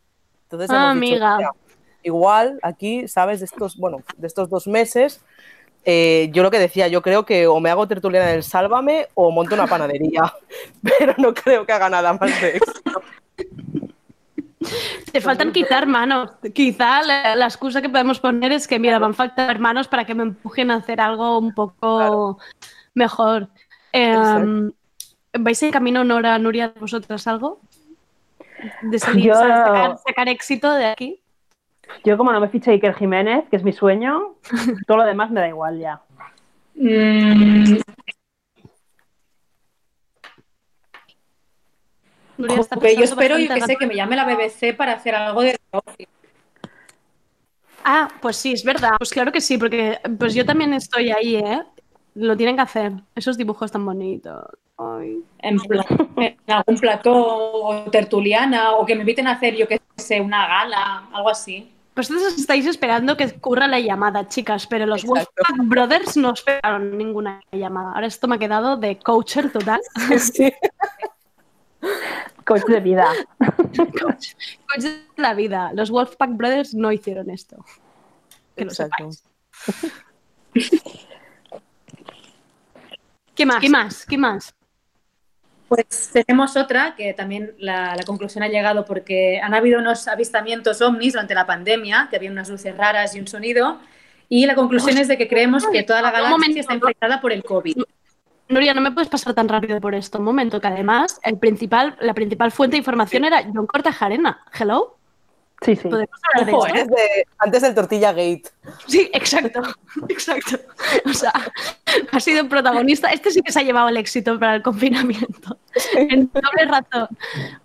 Entonces, Ah, hemos dicho, amiga. "Mira, igual aquí, ¿sabes? De estos, bueno, de estos dos meses, eh, yo lo que decía, yo creo que o me hago tertuliana del Sálvame o monto una panadería, pero no creo que haga nada más de eso. Te faltan quitar manos. Quizá la, la excusa que podemos poner es que, mira, van a faltar manos para que me empujen a hacer algo un poco mejor. Eh. ¿Vais en camino, Nora, Nuria, vosotras algo? De salir, Yo- o sea, sacar, sacar éxito de aquí. Yo como no me ficha Iker Jiménez, que es mi sueño, todo lo demás me da igual ya. Mm, yo pensando espero, yo que sé, que me llame la BBC para hacer algo de negocio. Ah, pues sí, es verdad. Pues claro que sí, porque pues yo también estoy ahí, ¿eh? Lo tienen que hacer. Esos dibujos tan bonitos. Ay. en, plan, en algún plató o tertuliana o que me inviten a hacer, yo que sé, una gala, algo así. Vosotros estáis esperando que ocurra la llamada, chicas, pero los. Wolfpack Brothers no esperaron ninguna llamada. Ahora esto me ha quedado de coacher total. Sí. Coach de vida. coach, coach de la vida. Los Wolfpack Brothers no hicieron esto. Que lo Exacto. sepáis. ¿Qué más? ¿Qué más? ¿Qué más? Pues tenemos otra que también la, la conclusión ha llegado porque han habido unos avistamientos ovnis durante la pandemia, que había unas luces raras y un sonido, y la conclusión es de que creemos que toda la galaxia momento. está infectada por el COVID. Nuria, no me puedes pasar tan rápido por esto. Un momento, que además el principal, la principal fuente de información era John Cortajarena. Hello. Sí, sí. Podemos hablar de Ojo, esto? ¿eh? Antes, de- antes del tortilla gate. Sí, exacto, exacto. O sea, ha sido un protagonista. Este sí que se ha llevado el éxito para el confinamiento. En doble razón.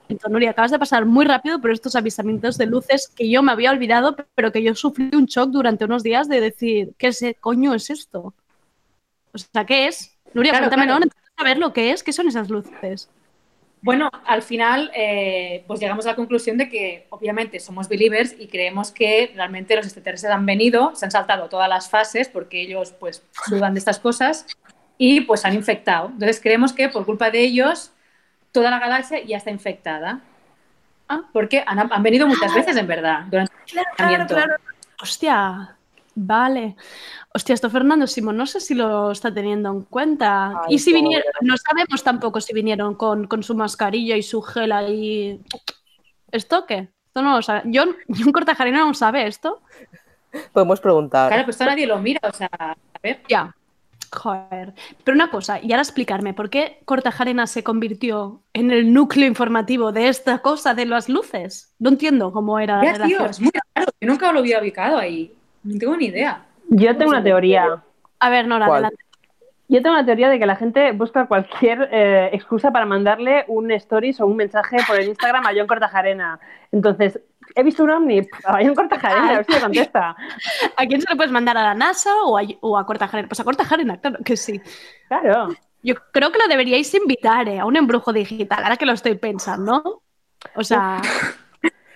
Entonces, Nuria, acabas de pasar muy rápido por estos avisamientos de luces que yo me había olvidado, pero que yo sufrí un shock durante unos días de decir, ¿qué es, coño es esto? O sea, ¿qué es? Nuria, Claro, cuéntamelo, claro. necesito saber lo que es, ¿qué son esas luces? Bueno, al final, eh, pues llegamos a la conclusión de que obviamente somos believers y creemos que realmente los extraterrestres han venido, se han saltado todas las fases porque ellos pues sudan de estas cosas y pues han infectado. Entonces creemos que por culpa de ellos toda la galaxia ya está infectada. Ah. Porque han, han venido muchas veces en verdad durante el confinamiento. Hostia, vale. Hostia, esto Fernando Simón, no sé si lo está teniendo en cuenta. Ay, y si pobre. vinieron, no sabemos tampoco si vinieron con, con su mascarilla y su gel ahí. ¿Esto qué? Esto no lo sabe. John, John Cortajarena no sabe esto. Podemos preguntar. Claro, pues esto nadie lo mira, o sea, a ver. Ya. Joder. Pero una cosa, y ahora explicarme, ¿por qué Cortajarena se convirtió en el núcleo informativo de esta cosa de las luces? No entiendo cómo era la tío, es muy raro. Yo nunca lo había ubicado ahí. No tengo ni idea. Yo tengo una teoría. A ver, Nora, ¿Cuál? adelante. Yo tengo una teoría de que la gente busca cualquier eh, excusa para mandarle un stories o un mensaje por el Instagram a John Cortajarena. Entonces, he visto un ovni, a John Cortajarena, a ver si me contesta. ¿A quién se le puedes mandar? ¿A la NASA o a, o a Cortajarena? Pues a Cortajarena, claro que sí. Claro. Yo creo que lo deberíais invitar eh, a un embrujo digital, ahora que lo estoy pensando. O sea,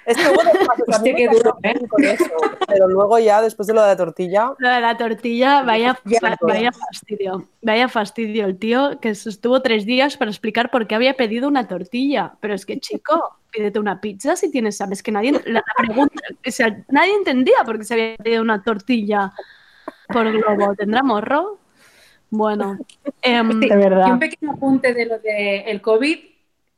Es que hubo dos pasos. A mí Hostia, qué duro, con eso, pero luego ya, después de lo de la tortilla, lo de la tortilla, vaya, vaya fastidio. Vaya fastidio el tío que se estuvo tres días para explicar por qué había pedido una tortilla. Pero es que, chico, pídete una pizza si tienes hambre. Es que nadie, la, pregunta, o sea, nadie entendía por qué se había pedido una tortilla por globo. ¿Tendrá morro? Bueno, em, De verdad. Y un pequeño apunte de lo del COVID,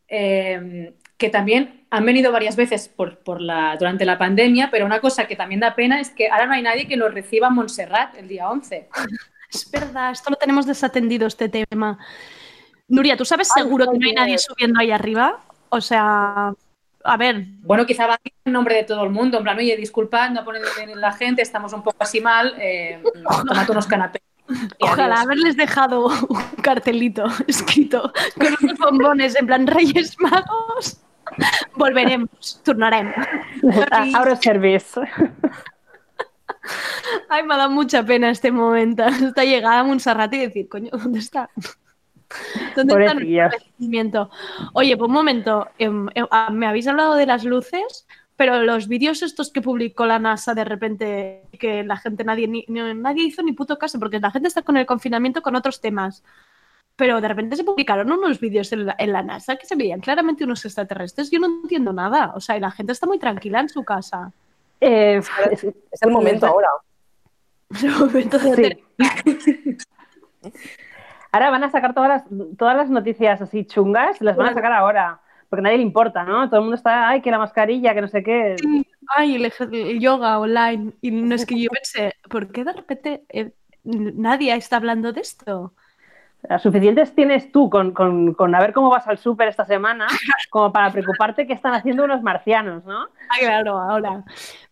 eh, que también han venido varias veces por, por la, durante la pandemia, pero una cosa que también da pena es que ahora no hay nadie que lo reciba en Montserrat el día 11. Es verdad, esto lo tenemos desatendido, este tema. Nuria, ¿tú sabes Ay, seguro que no hay nadie subiendo ahí arriba? O sea, a ver, Bueno, quizá va en nombre de todo el mundo, en plan, oye, disculpad, no pone bien la gente, estamos un poco así mal, eh, tomad unos canapés. ojalá adiós. haberles dejado un cartelito escrito con unos bombones en plan Reyes Magos. Volveremos, turnaremos. Abro service. Ay, me ha dado mucha pena este momento. Esta llegada a Montserrat y decir, coño, ¿dónde está? ¿Dónde está nuestro Pobrecillas. recibimiento? Oye, pues un momento, em, em, ah, me habéis hablado de las luces, pero los vídeos estos que publicó la NASA de repente, que la gente, nadie, ni- ni- nadie hizo ni puto caso, porque la gente está con el confinamiento con otros temas. Pero de repente se publicaron unos vídeos en la, en la NASA que se veían claramente unos extraterrestres. Yo no entiendo nada. O sea, y la gente está muy tranquila en su casa. Eh, es- es el momento ahora. Es el momento de Sí. Ahora van a sacar todas las, todas las noticias así chungas, las van a sacar ahora. Porque a nadie le importa, ¿no? Todo el mundo está, ay, que la mascarilla, que no sé qué. Ay, el, yoga online. Y no es que yo pensé, ¿por qué de repente eh, nadie está hablando de esto? Las suficientes tienes tú con, con, con a ver cómo vas al súper esta semana, como para preocuparte qué están haciendo unos marcianos, ¿no? Ah, claro, ahora.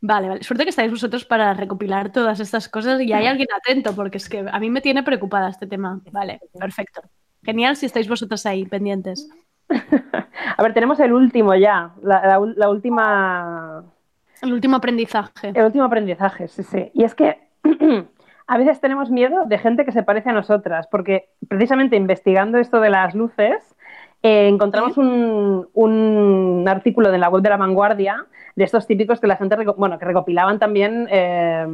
Vale, vale. Suerte que estáis vosotros para recopilar todas estas cosas y hay alguien atento, porque es que a mí me tiene preocupada este tema. Vale, perfecto. Genial si estáis vosotros ahí pendientes. A ver, tenemos el último ya, la, la ul- la última, El último aprendizaje. el último aprendizaje, sí, sí. Y es que a veces tenemos miedo de gente que se parece a nosotras, porque precisamente investigando esto de las luces, eh, encontramos un, un artículo de la web de la vanguardia de estos típicos que la gente, bueno, que recopilaban también eh,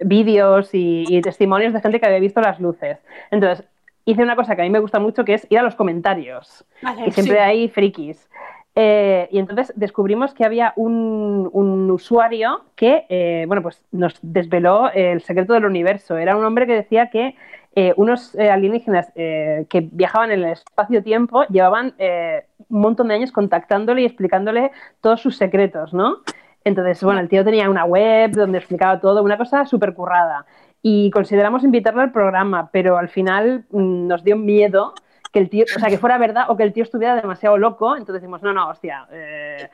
vídeos y, y testimonios de gente que había visto las luces. Entonces, hice una cosa que a mí me gusta mucho, que es ir a los comentarios. Vale, Y siempre sí. hay frikis. Eh, y entonces descubrimos que había un, usuario que, eh, bueno, pues nos desveló el secreto del universo. Era un hombre que decía que eh, unos alienígenas que viajaban en el espacio-tiempo llevaban un montón de años contactándole y explicándole todos sus secretos, ¿no? Entonces, bueno, el tío tenía una web donde explicaba todo, una cosa súper currada. Y consideramos invitarlo al programa, pero al final mm, nos dio miedo que el tío, o sea, que fuera verdad o que el tío estuviera demasiado loco. Entonces decimos, no, no, hostia, eh,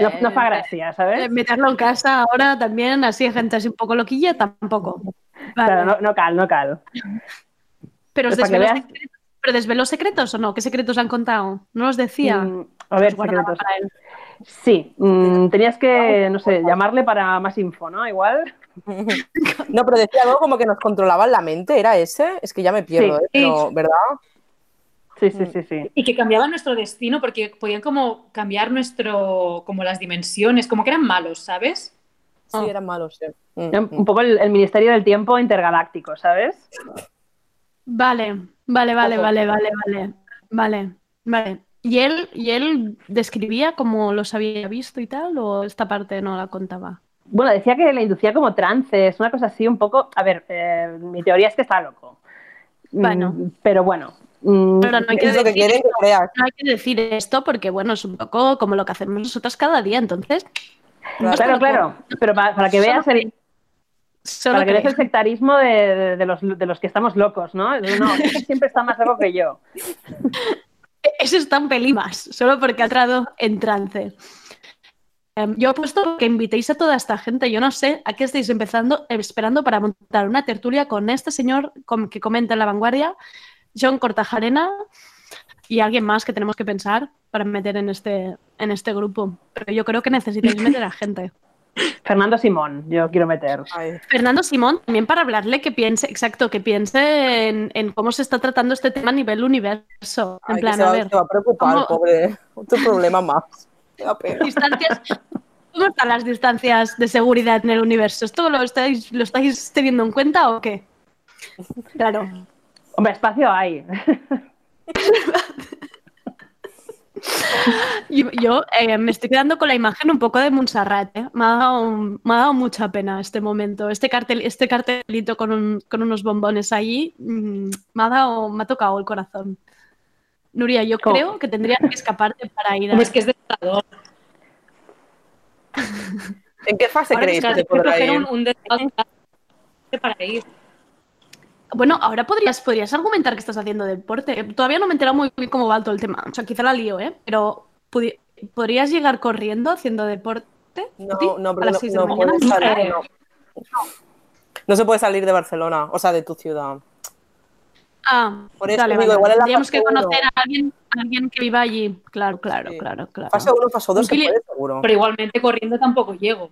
No, no fa gràcia, Eh, ¿sabes? meterlo en casa ahora también, así gente así un poco loquilla, tampoco. Vale. Claro, no, no cal, no cal. pero, os pues desveló veas- secretos, ¿Pero desveló secretos o no? ¿Qué secretos han contado? ¿No los decía? Mm, a ver, secretos. para él. Sí, mm, tenías que, no sé, llamarle para más info, ¿no? Igual. No, pero decía algo como que nos controlaban la mente, ¿era ese? Es que ya me pierdo, Sí. ¿eh? Pero, ¿verdad? Sí, sí, sí, sí. Y que cambiaban nuestro destino porque podían como cambiar nuestro, como las dimensiones, como que eran malos, ¿sabes? Sí, Oh. eran malos, sí. Mm, Un poco el, el Ministerio del Tiempo intergaláctico, ¿sabes? Vale, vale, vale, vale, vale, vale, vale, vale. ¿Y él, ¿Y él describía cómo los había visto y tal? ¿O esta parte no la contaba? Bueno, decía que le inducía como trances, una cosa así un poco. A ver, eh, mi teoría es que está loco. Mm, Bueno. Pero bueno. Mm, Pero no hay que Es lo que decir quieren que creas. No hay que decir esto porque, bueno, es un poco como lo que hacemos nosotros cada día, entonces. Claro, claro. Pero para, para que veas el, Solo para que veas el sectarismo de, de- de los, de los que estamos locos, ¿no? No, ese siempre está más loco que yo. Eso está un pelín más, solo porque ha entrado en trance. Em, yo he puesto que invitéis a toda esta gente. Yo no sé a qué estáis empezando, esperando para montar una tertulia con este señor com- que comenta en La Vanguardia, John Cortajarena y alguien más que tenemos que pensar para meter en este, en este grupo. Pero yo creo que necesitáis meter a gente. Fernando Simón, yo quiero meter. Ay, Fernando Simón, también para hablarle que piense, exacto, que piense en, en cómo se está tratando este tema a nivel universo. En ay, que plan, se, a ver, se va a preocupar, ¿cómo- pobre. Otro problema más. Distancias. ¿Cómo están las distancias de seguridad en el universo? ¿Esto lo estáis, lo estáis teniendo en cuenta o qué? Claro. Hombre, espacio hay. Yo, yo, eh, me estoy quedando con la imagen un poco de Montserrat. ¿eh? Me, ha dado, me ha dado mucha pena este momento. Este, cartel, este cartelito con, un- con unos bombones allí mm, me, ha dado, me ha tocado el corazón. Nuria, yo ¿Cómo? creo que tendrías que escaparte para ir a... Como es que es desolador. ¿En qué fase Ahora creéis que podrá coger ir? un, para ir. Bueno, ahora podrías, podrías argumentar que estás haciendo deporte. Todavía no me he enterado muy bien cómo va todo el tema. O sea, quizá la lío, ¿eh? Pero ¿podrías llegar corriendo haciendo deporte? No, ¿Sí? no, las no, 6 de la no mañana. puedes salir, no. No se puede salir de Barcelona, o sea, de tu ciudad. Ah, Por eso digo, vale. igual en la Tendríamos que uno. conocer a alguien, a alguien que viva allí. Claro, claro, Sí. claro, claro. Fase 1, fase 2 se puede, seguro. Pero igualmente corriendo tampoco llego.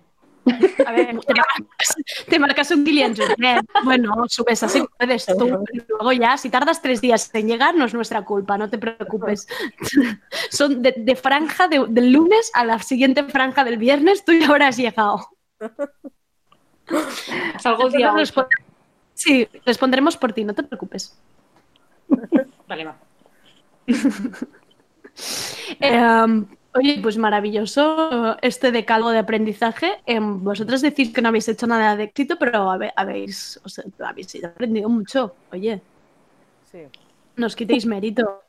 A ver, te marcas, te marcas un Kilian Jornet. Bueno, subes así, puedes tú. Luego ya, si tardas tres días en llegar, no es nuestra culpa, no te preocupes. Son de, de franja de- del lunes a la siguiente franja del viernes, tú ya habrás llegado. Salgo día Nosotros 8. respon- Sí, responderemos por ti, no te preocupes. Vale, va. Eh, oye, pues maravilloso este decalgo de aprendizaje. Eh, vosotros decís que no habéis hecho nada de éxito, pero habéis, o sea, habéis aprendido mucho. Oye, Sí. no os quitéis mérito.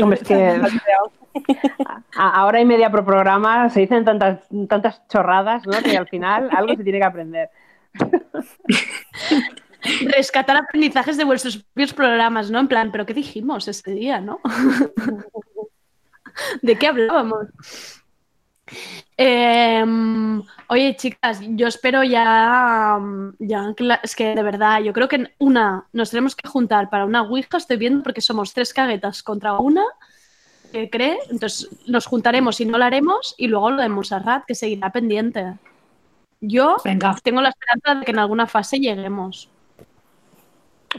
Hombre, es que ahora y media por programa se dicen tantas, tantas chorradas, ¿no? Que al final algo se tiene que aprender. rescatar aprendizajes de vuestros propios programas, ¿no? En plan, ¿pero qué dijimos ese día, no? ¿De qué hablábamos? Em, oye, chicas, yo espero ya, ya, es que de verdad, yo creo que una, nos tenemos que juntar para una Ouija, estoy viendo, porque somos tres caguetas contra una, que cree, entonces nos juntaremos y no lo haremos, y luego lo de Montserrat, que seguirá pendiente. Yo Venga. tengo la esperanza de que en alguna fase lleguemos.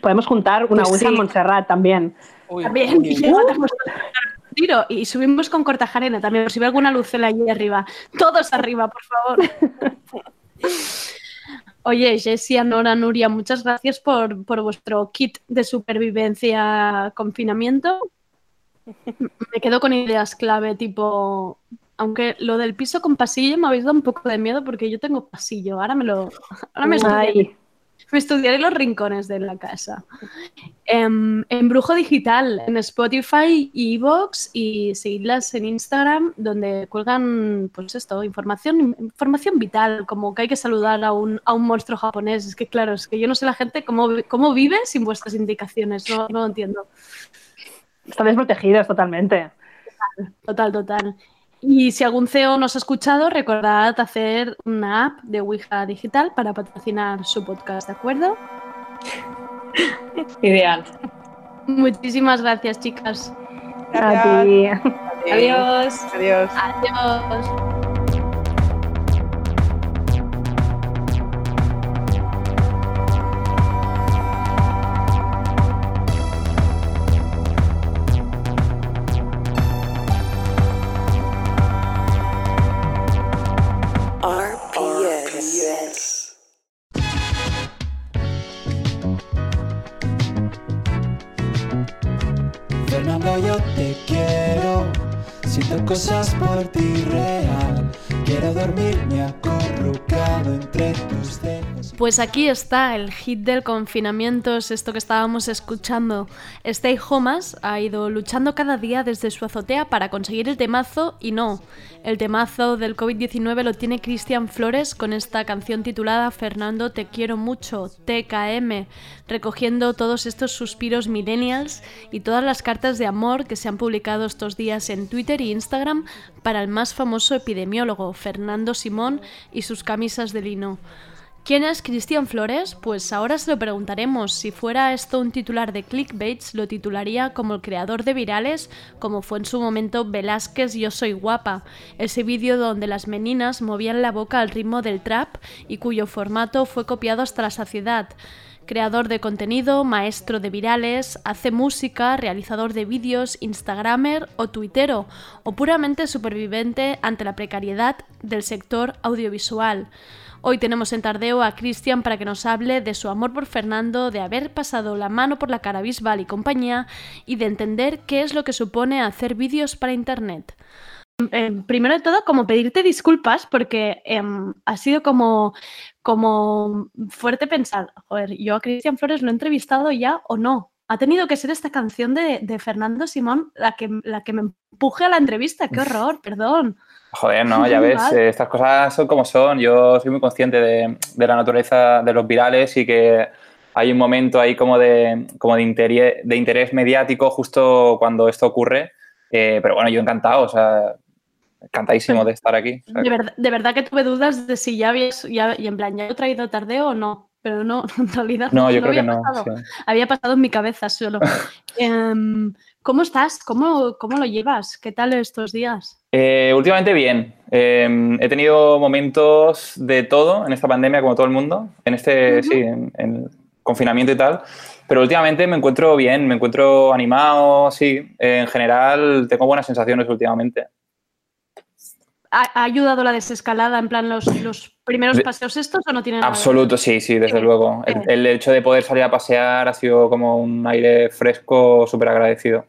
Podemos juntar una Pues Ouija en. Montserrat también. Uy, También, uy, tiro. Y subimos con Cortajarena también, por si ve alguna lucela allí arriba. Todos arriba, por favor. Oye, Jessie, Nora, Nuria, muchas gracias por, por vuestro kit de supervivencia confinamiento. Me quedo con ideas clave, tipo. Aunque lo del piso con pasillo me habéis dado un poco de miedo porque yo tengo pasillo. Ahora me lo. Ahora me me estudiaré los rincones de la casa. Em, Embrujo Digital en Spotify y Evox y seguidlas en Instagram donde cuelgan pues esto, información, información vital, como que hay que saludar a un, a un monstruo japonés. Es que claro, es que yo no sé la gente cómo, cómo vive sin vuestras indicaciones, no, no lo entiendo. están desprotegidos totalmente. Total, total. Y si algún CEO nos ha escuchado, recordad hacer una app de Ouija Digital para patrocinar su podcast, ¿de acuerdo? Ideal. Muchísimas gracias, chicas. A ti. Adiós. Adiós. Adiós. RPS. Pues aquí está el hit del confinamiento, es esto que estábamos escuchando. Stay Homas ha ido luchando cada día desde su azotea para conseguir el temazo y no. El temazo del COVID-19 lo tiene Cristian Flores con esta canción titulada Fernando te quiero mucho, TKM, recogiendo todos estos suspiros millennials y todas las cartas de amor que se han publicado estos días en Twitter e Instagram para el más famoso epidemiólogo, Fernando Simón, y sus camisas de lino. ¿Quién es Cristian Flores? Pues ahora se lo preguntaremos. Si fuera esto un titular de clickbaits, lo titularía como el creador de virales, como fue en su momento Velázquez Yo Soy Guapa, ese vídeo donde las meninas movían la boca al ritmo del trap y cuyo formato fue copiado hasta la saciedad. Creador de contenido, maestro de virales, hace música, realizador de vídeos, instagramer o tuitero, o puramente superviviente ante la precariedad del sector audiovisual. Hoy tenemos en Tardeo a Cristian para que nos hable de su amor por Fernando, de haber pasado la mano por la cara Bisbal y compañía y de entender qué es lo que supone hacer vídeos para Internet. Eh, primero de todo, como pedirte disculpas porque em, ha sido como, como fuerte pensar, joder, yo a Cristian Flores lo he entrevistado ya o no. Ha tenido que ser esta canción de, de Fernando Simón la que, la que me empuje a la entrevista. ¡Qué horror! Perdón. Joder, no, ya ves, eh, estas cosas son como son. Yo soy muy consciente de, de la naturaleza de los virales y que hay un momento ahí como de, como de, interés, de interés mediático justo cuando esto ocurre. Eh, pero bueno, yo encantado, o sea, encantadísimo de estar aquí. O sea, De, verdad- de verdad que tuve dudas de si ya habías, ya, y en plan, ¿ya he traído tardeo o no? Pero no, en realidad no, yo creo había que no. pasado. sí. Había pasado en mi cabeza solo. Em, ¿Cómo estás? ¿Cómo, ¿Cómo lo llevas? ¿Qué tal estos días? Eh, últimamente bien. Eh, he tenido momentos de todo en esta pandemia, como todo el mundo, en este, sí, en, en confinamiento y tal. Pero últimamente me encuentro bien, me encuentro animado, sí. Eh, en general tengo buenas sensaciones últimamente. ¿Ha, ha ayudado la desescalada, en plan, los, los primeros De- paseos estos o no tiene nada? Absoluto, sí, sí, desde Sí. luego. El, el hecho de poder salir a pasear ha sido como un aire fresco, súper agradecido.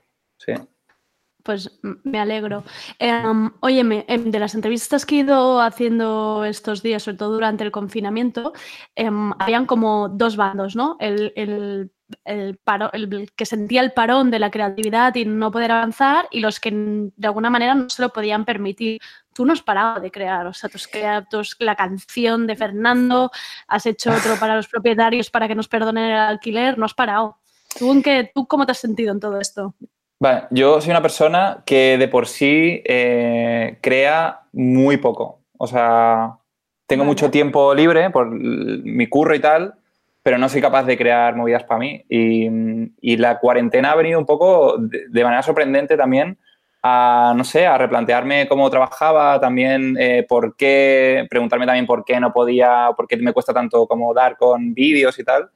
Pues me alegro. Em, óyeme, em, de las entrevistas que he ido haciendo estos días, sobre todo durante el confinamiento, em, habían como dos bandos, ¿no? El, paro- que sentía el parón de la creatividad y no poder avanzar y los que de alguna manera no se lo podían permitir. Tú no has parado de crear, o sea, tú has- la canción de Fernando, has hecho otro para los propietarios para que nos perdonen el alquiler, no has parado. ¿Tú, en qué, ¿Tú cómo te has sentido en todo esto? Vale, yo soy una persona que de por sí eh, crea muy poco. O sea, tengo Vale. mucho tiempo libre por mi curro y tal, pero no soy capaz de crear movidas para mí. Y, y la cuarentena ha venido un poco de, de manera sorprendente también a, no sé, a replantearme cómo trabajaba, también eh, por qué, preguntarme también por qué no podía, por qué me cuesta tanto como dar con vídeos y tal.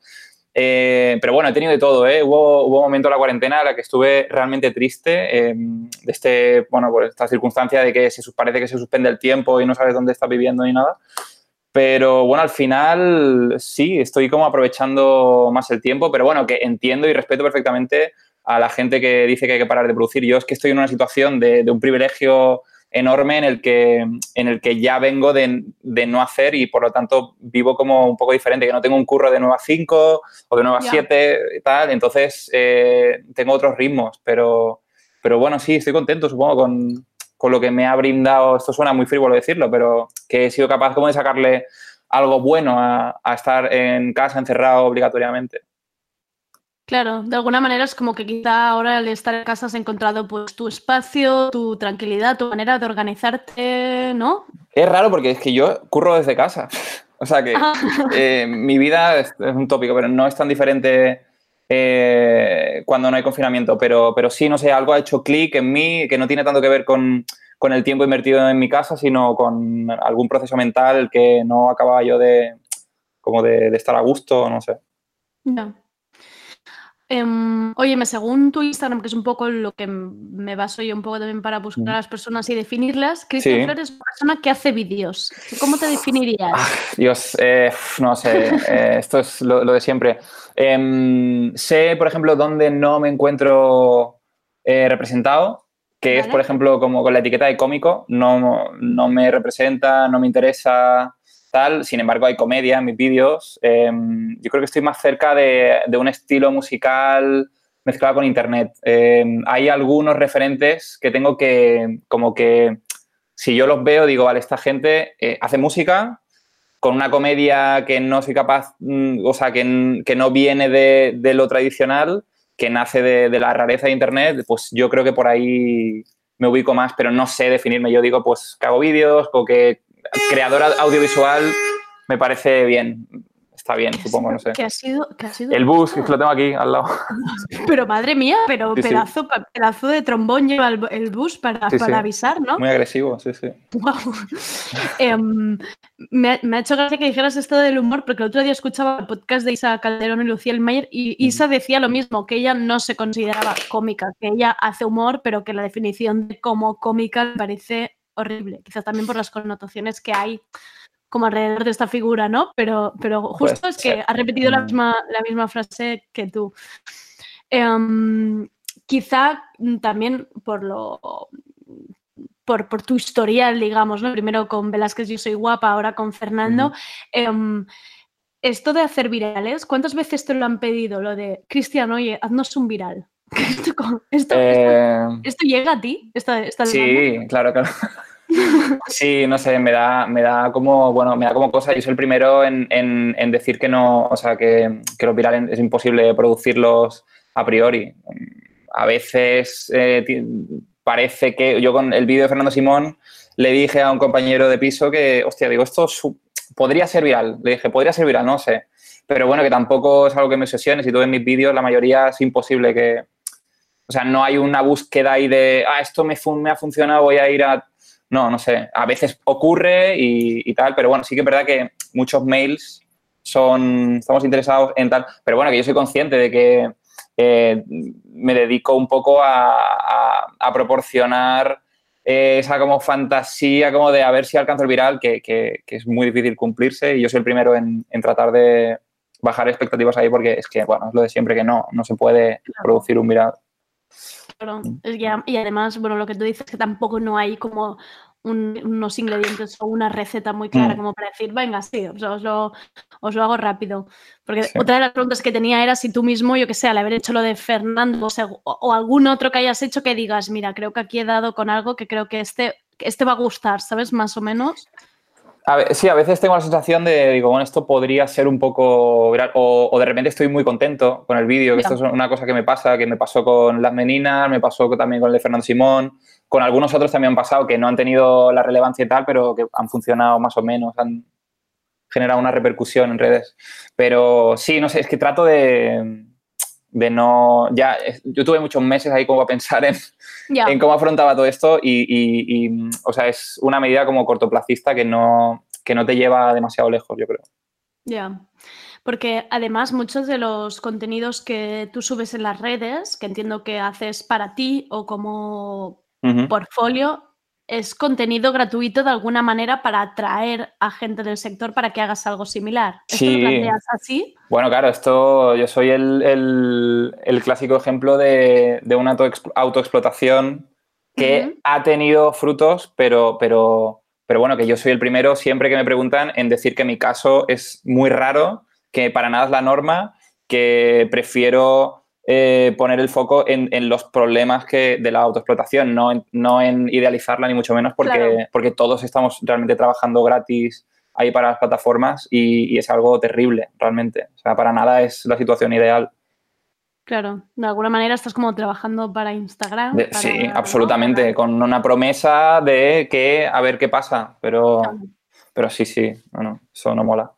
Eh, pero bueno, he tenido de todo, ¿eh? Hubo, hubo un momento en la cuarentena en la que estuve realmente triste eh, de este, bueno, por esta circunstancia de que se, parece que se suspende el tiempo y no sabes dónde estás viviendo ni nada. Pero bueno, al final sí, estoy como aprovechando más el tiempo, pero bueno, que entiendo y respeto perfectamente a la gente que dice que hay que parar de producir. Yo es que estoy en una situación de, de un privilegio enorme en el que, en el que ya vengo de, de no hacer y por lo tanto vivo como un poco diferente, que no tengo un curro de 9 a 5 o de 9 a Ya. 7 y tal, entonces eh, tengo otros ritmos, pero, pero bueno, sí, estoy contento, supongo, con, con lo que me ha brindado, esto suena muy frívolo decirlo, pero que he sido capaz como de sacarle algo bueno a, a estar en casa encerrado obligatoriamente. Claro, de alguna manera es como que quizá ahora al estar en casa has encontrado pues tu espacio, tu tranquilidad, tu manera de organizarte, ¿no? Es raro porque es que yo curro desde casa. O sea que Ah. eh, mi vida es, es un tópico, pero no es tan diferente eh, cuando no hay confinamiento. Pero, pero sí, no sé, algo ha hecho clic en mí que no tiene tanto que ver con, con el tiempo invertido en mi casa, sino con algún proceso mental que no acababa yo de, como de, de estar a gusto, no sé. Ya. Em, óyeme, según tu Instagram, que es un poco lo que me baso yo un poco también para buscar Mm. a las personas y definirlas, Cristian Sí. Flores es una persona que hace vídeos. ¿Cómo te definirías? Ah, Dios, eh, no sé, eh, esto es lo, lo de siempre. Em, sé, por ejemplo, dónde no me encuentro eh, representado, que es, Vale. por ejemplo, como con la etiqueta de cómico, no, no me representa, no me interesa, tal. Sin embargo, hay comedia en mis vídeos. Em, yo creo que estoy más cerca de, de un estilo musical mezclado con internet. Em, hay algunos referentes que tengo que, como que, si yo los veo, digo, vale, esta gente eh, hace música, con una comedia que no soy capaz, mm, o sea, que, que no viene de, de lo tradicional, que nace de, de la rareza de Internet, pues yo creo que por ahí me ubico más, pero no sé definirme. Yo digo, pues que hago vídeos o que creadora audiovisual me parece bien. Está bien, supongo, no sé. ¿Qué ha sido? ¿Qué ha sido El bus, que lo tengo aquí al lado. Pero madre mía, pero Sí, pedazo, pedazo de trombón lleva el, el bus para, Sí, para sí. avisar, ¿no? Muy agresivo, sí, sí. Guau. Em, me, ha- me ha hecho gracia que dijeras esto del humor, porque el otro día escuchaba el podcast de Isa Calderón y Lucía Mayer y Isa decía lo mismo, que ella no se consideraba cómica, que ella hace humor, pero que la definición de como cómica parece horrible. Quizás también por las connotaciones que hay como alrededor de esta figura, ¿no? Pero, pero justo Puede es que ha repetido la Mm. misma, la misma frase que tú. Em, quizá mm, también por lo por, por tu historial, digamos, ¿no? Primero con Velázquez Yo Soy Guapa, ahora con Fernando. Em, esto de hacer virales, ¿cuántas veces te lo han pedido? Lo de, Cristian, oye, haznos un viral. esto, Eh, esto llega a ti? Esta, esta demanda? Sí, claro, claro. Sí, no sé, me da, me da como, bueno, me da como cosa. Yo soy el primero en, decir que no, o sea, que, que los virales es imposible producirlos a priori. A veces eh, parece que yo con el vídeo de Fernando Simón le dije a un compañero de piso que, hostia, digo, esto podría ser viral. Le dije, podría ser viral, no sé. Pero bueno, que tampoco es algo que me obsesione. Si tú ves mis vídeos, la mayoría es imposible que, o sea, no hay una búsqueda ahí de, ah, esto me ha funcionado, voy a ir a... No, no sé. A veces ocurre y, y tal, pero bueno, sí que es verdad que muchos mails son, estamos interesados en tal, pero bueno, que yo soy consciente de que eh, me dedico un poco a, a- a proporcionar eh, esa como fantasía como de a ver si alcanzo el viral, que, que- que es muy difícil cumplirse y yo soy el primero en, en tratar de bajar expectativas ahí porque es que, bueno, es lo de siempre que no, no se puede producir un viral. Claro, es que a- y además, bueno, lo que tú dices que tampoco no hay como un- unos ingredientes o una receta muy clara Mm. como para decir, venga, sí, os, os lo, os lo hago rápido. Porque Sí. otra de las preguntas que tenía era si tú mismo, yo que sé, al haber hecho lo de Fernando o, sea, o- o algún otro que hayas hecho que digas, mira, creo que aquí he dado con algo que creo que este, que este va a gustar, ¿sabes? Más o menos. A ver, sí, a veces tengo la sensación de, digo, bueno, esto podría ser un poco o, o de repente estoy muy contento con el vídeo, que esto es una cosa que me pasa, que me pasó con Las Meninas, me pasó también con el de Fernando Simón, con algunos otros también han pasado que no han tenido la relevancia y tal, pero que han funcionado más o menos, han generado una repercusión en redes. Pero sí, no sé, es que trato de, de no... Ya, yo tuve muchos meses ahí como a pensar en, cómo afrontaba todo esto y, y- y, o sea, es una medida como cortoplacista que no, que no te lleva demasiado lejos, yo creo. Ya. Porque además muchos de los contenidos que tú subes en las redes, que entiendo que haces para ti o como Ujú. portfolio, es contenido gratuito de alguna manera para atraer a gente del sector para que hagas algo similar. ¿Esto Sí. lo planteas así? Bueno, claro, esto yo soy el, el- el clásico ejemplo de, de una autoexpl- autoexplotación que ha tenido frutos, pero, pero, pero bueno, que yo soy el primero siempre que me preguntan en decir que mi caso es muy raro, que para nada es la norma, que prefiero eh, poner el foco en, en los problemas que, de la autoexplotación, no en, no en idealizarla ni mucho menos, porque, Claro. porque todos estamos realmente trabajando gratis ahí para las plataformas y, y es algo terrible, realmente. O sea, para nada es la situación ideal. Claro, de alguna manera estás como trabajando para Instagram. Para- sí, ¿no? absolutamente, con una promesa de que a ver qué pasa, pero, pero sí, sí, no, no, eso no mola.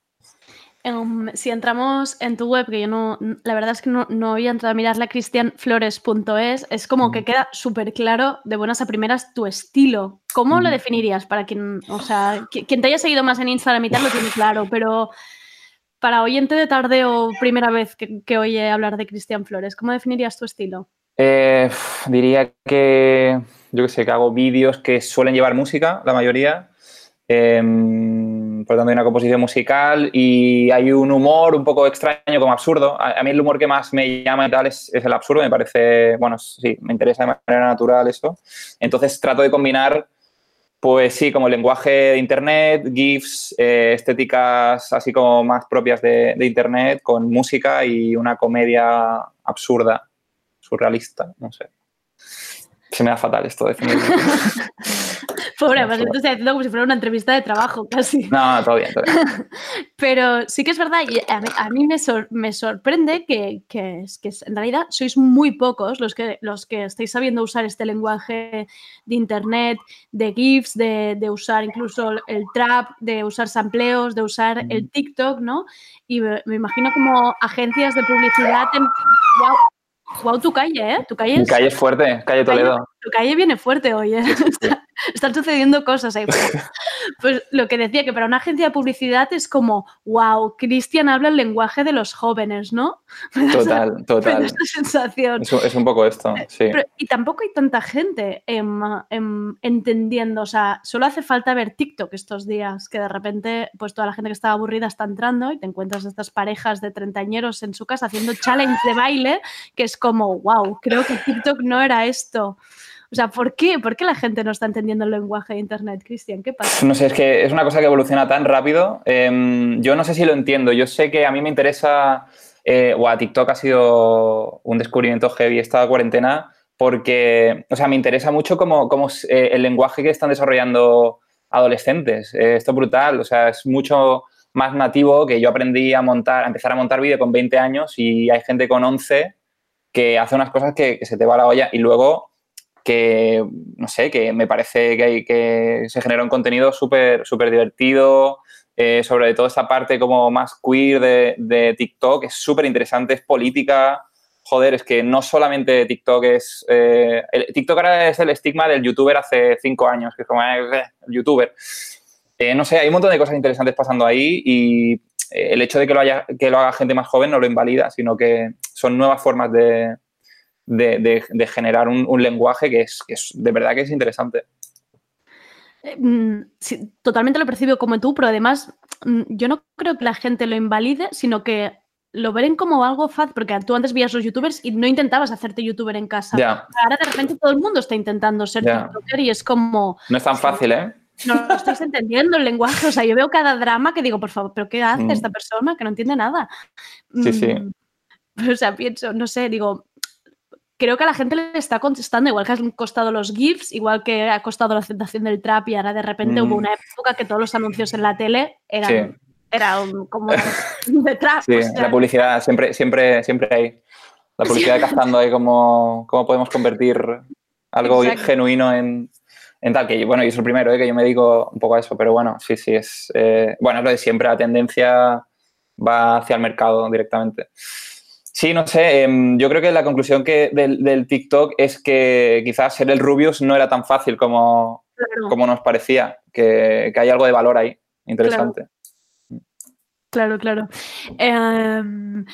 Em, si entramos en tu web, que yo no, la verdad es que no, no había entrado a mirarla, cristianflores.es, es como que queda súper claro de buenas a primeras tu estilo. ¿Cómo lo definirías para quien, o sea, qui- quien te haya seguido más en Instagram y tal lo tiene claro, pero para oyente de tardeo, primera vez que, que oye hablar de Cristian Flores, ¿cómo definirías tu estilo? Eh, diría que, yo que sé, que hago vídeos que suelen llevar música, la mayoría. Em, por lo tanto, hay una composición musical y hay un humor un poco extraño, como absurdo. A, a mí el humor que más me llama y tal es, es el absurdo, me parece, bueno, sí, me interesa de manera natural eso. Entonces trato de combinar, pues sí, como el lenguaje de Internet, GIFs, eh, estéticas así como más propias de, de Internet, con música y una comedia absurda surrealista, no sé. Se me da fatal esto de definirlo. Pobre, solo- entonces estoy haciendo como si fuera una entrevista de trabajo casi. No, no, todo bien, todo bien. Pero sí que es verdad, y a mí, a mí me, sor- me sorprende que, que, que en realidad sois muy pocos los que, los que estáis sabiendo usar este lenguaje de internet, de GIFs, de, de usar incluso el trap, de usar sampleos, de usar el TikTok, ¿no? Y me, me imagino como agencias de publicidad en... Wow, wow, tu calle, ¿eh? Tu calle, es- Calle fuerte, calle Toledo. tu calle viene fuerte hoy, ¿eh? Está- están sucediendo cosas ahí. fuera. Pues lo que decía, que para una agencia de publicidad es como, wow, Cristian habla el lenguaje de los jóvenes, ¿no? Esa- Total, total. esa sensación. Es, un- es un poco esto, sí. Pero- y tampoco hay tanta gente em, em, entendiendo, o sea, solo hace falta ver TikTok estos días, que de repente, pues toda la gente que estaba aburrida está entrando y te encuentras estas parejas de treintañeros en su casa haciendo challenge de baile, que es como, wow, creo que TikTok no era esto. O sea, ¿por qué? ¿Por qué la gente no está entendiendo el lenguaje de Internet, Cristian? ¿Qué pasa? No sé, es que es una cosa que evoluciona tan rápido. Em, yo no sé si lo entiendo. Yo sé que a mí me interesa. Eh, a TikTok ha sido un descubrimiento heavy esta cuarentena porque, o sea, me interesa mucho cómo, cómo eh, el lenguaje que están desarrollando adolescentes. Eh, esto es brutal, o sea, es mucho más nativo que yo aprendí a montar, a empezar a montar vídeo con 20 años y hay gente con 11 que hace unas cosas que, se te va la olla y luego que, no sé, que me parece que, hay, que se genera un contenido súper súper divertido, eh, sobre todo esta parte como más queer de, TikTok, es súper interesante, es política. Joder, es que no solamente TikTok es... eh, el, TikTok ahora es el estigma del youtuber hace cinco años, que es como eh, el youtuber. Eh, no sé, hay un montón de cosas interesantes pasando ahí y eh, el hecho de que lo, haya, que lo haga gente más joven no lo invalida, sino que son nuevas formas de, de, de, de generar un, un, lenguaje que es, que es de verdad que es interesante. Eh, mm, sí, totalmente lo percibo como tú, pero además mm, yo no creo que la gente lo invalide, sino que lo ven como algo fácil, porque tú antes veías los youtubers y no intentabas hacerte youtuber en casa. Yeah. Ahora de repente todo el mundo está intentando ser Yeah. tiktoker y es como... No es tan fácil, ¿eh? No lo estáis entendiendo el lenguaje. O sea, yo veo cada drama que digo, por favor, ¿pero qué hace Mm. esta persona que no entiende nada? Sí, sí. Mm, O sea, pienso, no sé, digo, creo que a la gente le está contestando, igual que han costado los GIFs, igual que ha costado la aceptación del trap y ahora de repente Mm. hubo una época que todos los anuncios en la tele eran, Sí. eran como de trap. Sí, o sea, la publicidad siempre, siempre, siempre hay. La publicidad cazando ahí cómo, cómo podemos convertir algo Exacto. genuino en, en tal. Que bueno, yo soy el primero, ¿eh? que yo me dedico un poco a eso, pero bueno, sí, sí, es. eh, bueno, es lo de siempre, la tendencia va hacia el mercado directamente. Sí, no sé, em, yo creo que la conclusión que del, del TikTok es que quizás ser el Rubius no era tan fácil como, claro, como nos parecía, que, que hay algo de valor ahí, interesante. claro, claro. Em,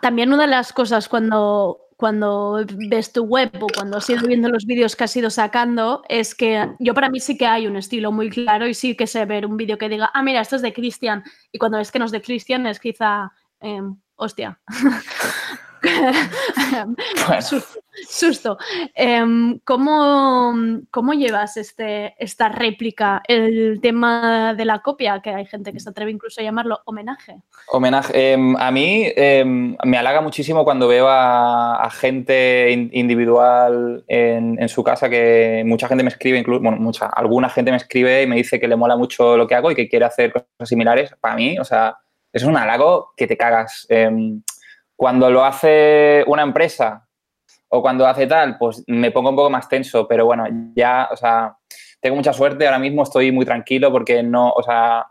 también una de las cosas cuando, cuando ves tu web o cuando has ido viendo los vídeos que has ido sacando es que yo para mí sí que hay un estilo muy claro y sí que sé ver un vídeo que diga, ah, mira, esto es de Cristian y cuando ves que no es de Cristian es quizá, em, hostia. Bueno. Susto. susto. Em, ¿cómo, cómo llevas este, esta réplica? El tema de la copia, que hay gente que se atreve incluso a llamarlo homenaje. Homenaje. Eh, a mí eh, me halaga muchísimo cuando veo a, a gente in- individual en, en su casa que mucha gente me escribe, incluso, bueno, mucha, alguna gente me escribe y me dice que le mola mucho lo que hago y que quiere hacer cosas similares. Para mí, o sea, eso es un halago que te cagas. Cuando lo hace una empresa o cuando hace tal, pues me pongo un poco más tenso, pero bueno, ya, o sea, tengo mucha suerte, ahora mismo estoy muy tranquilo porque no, o sea,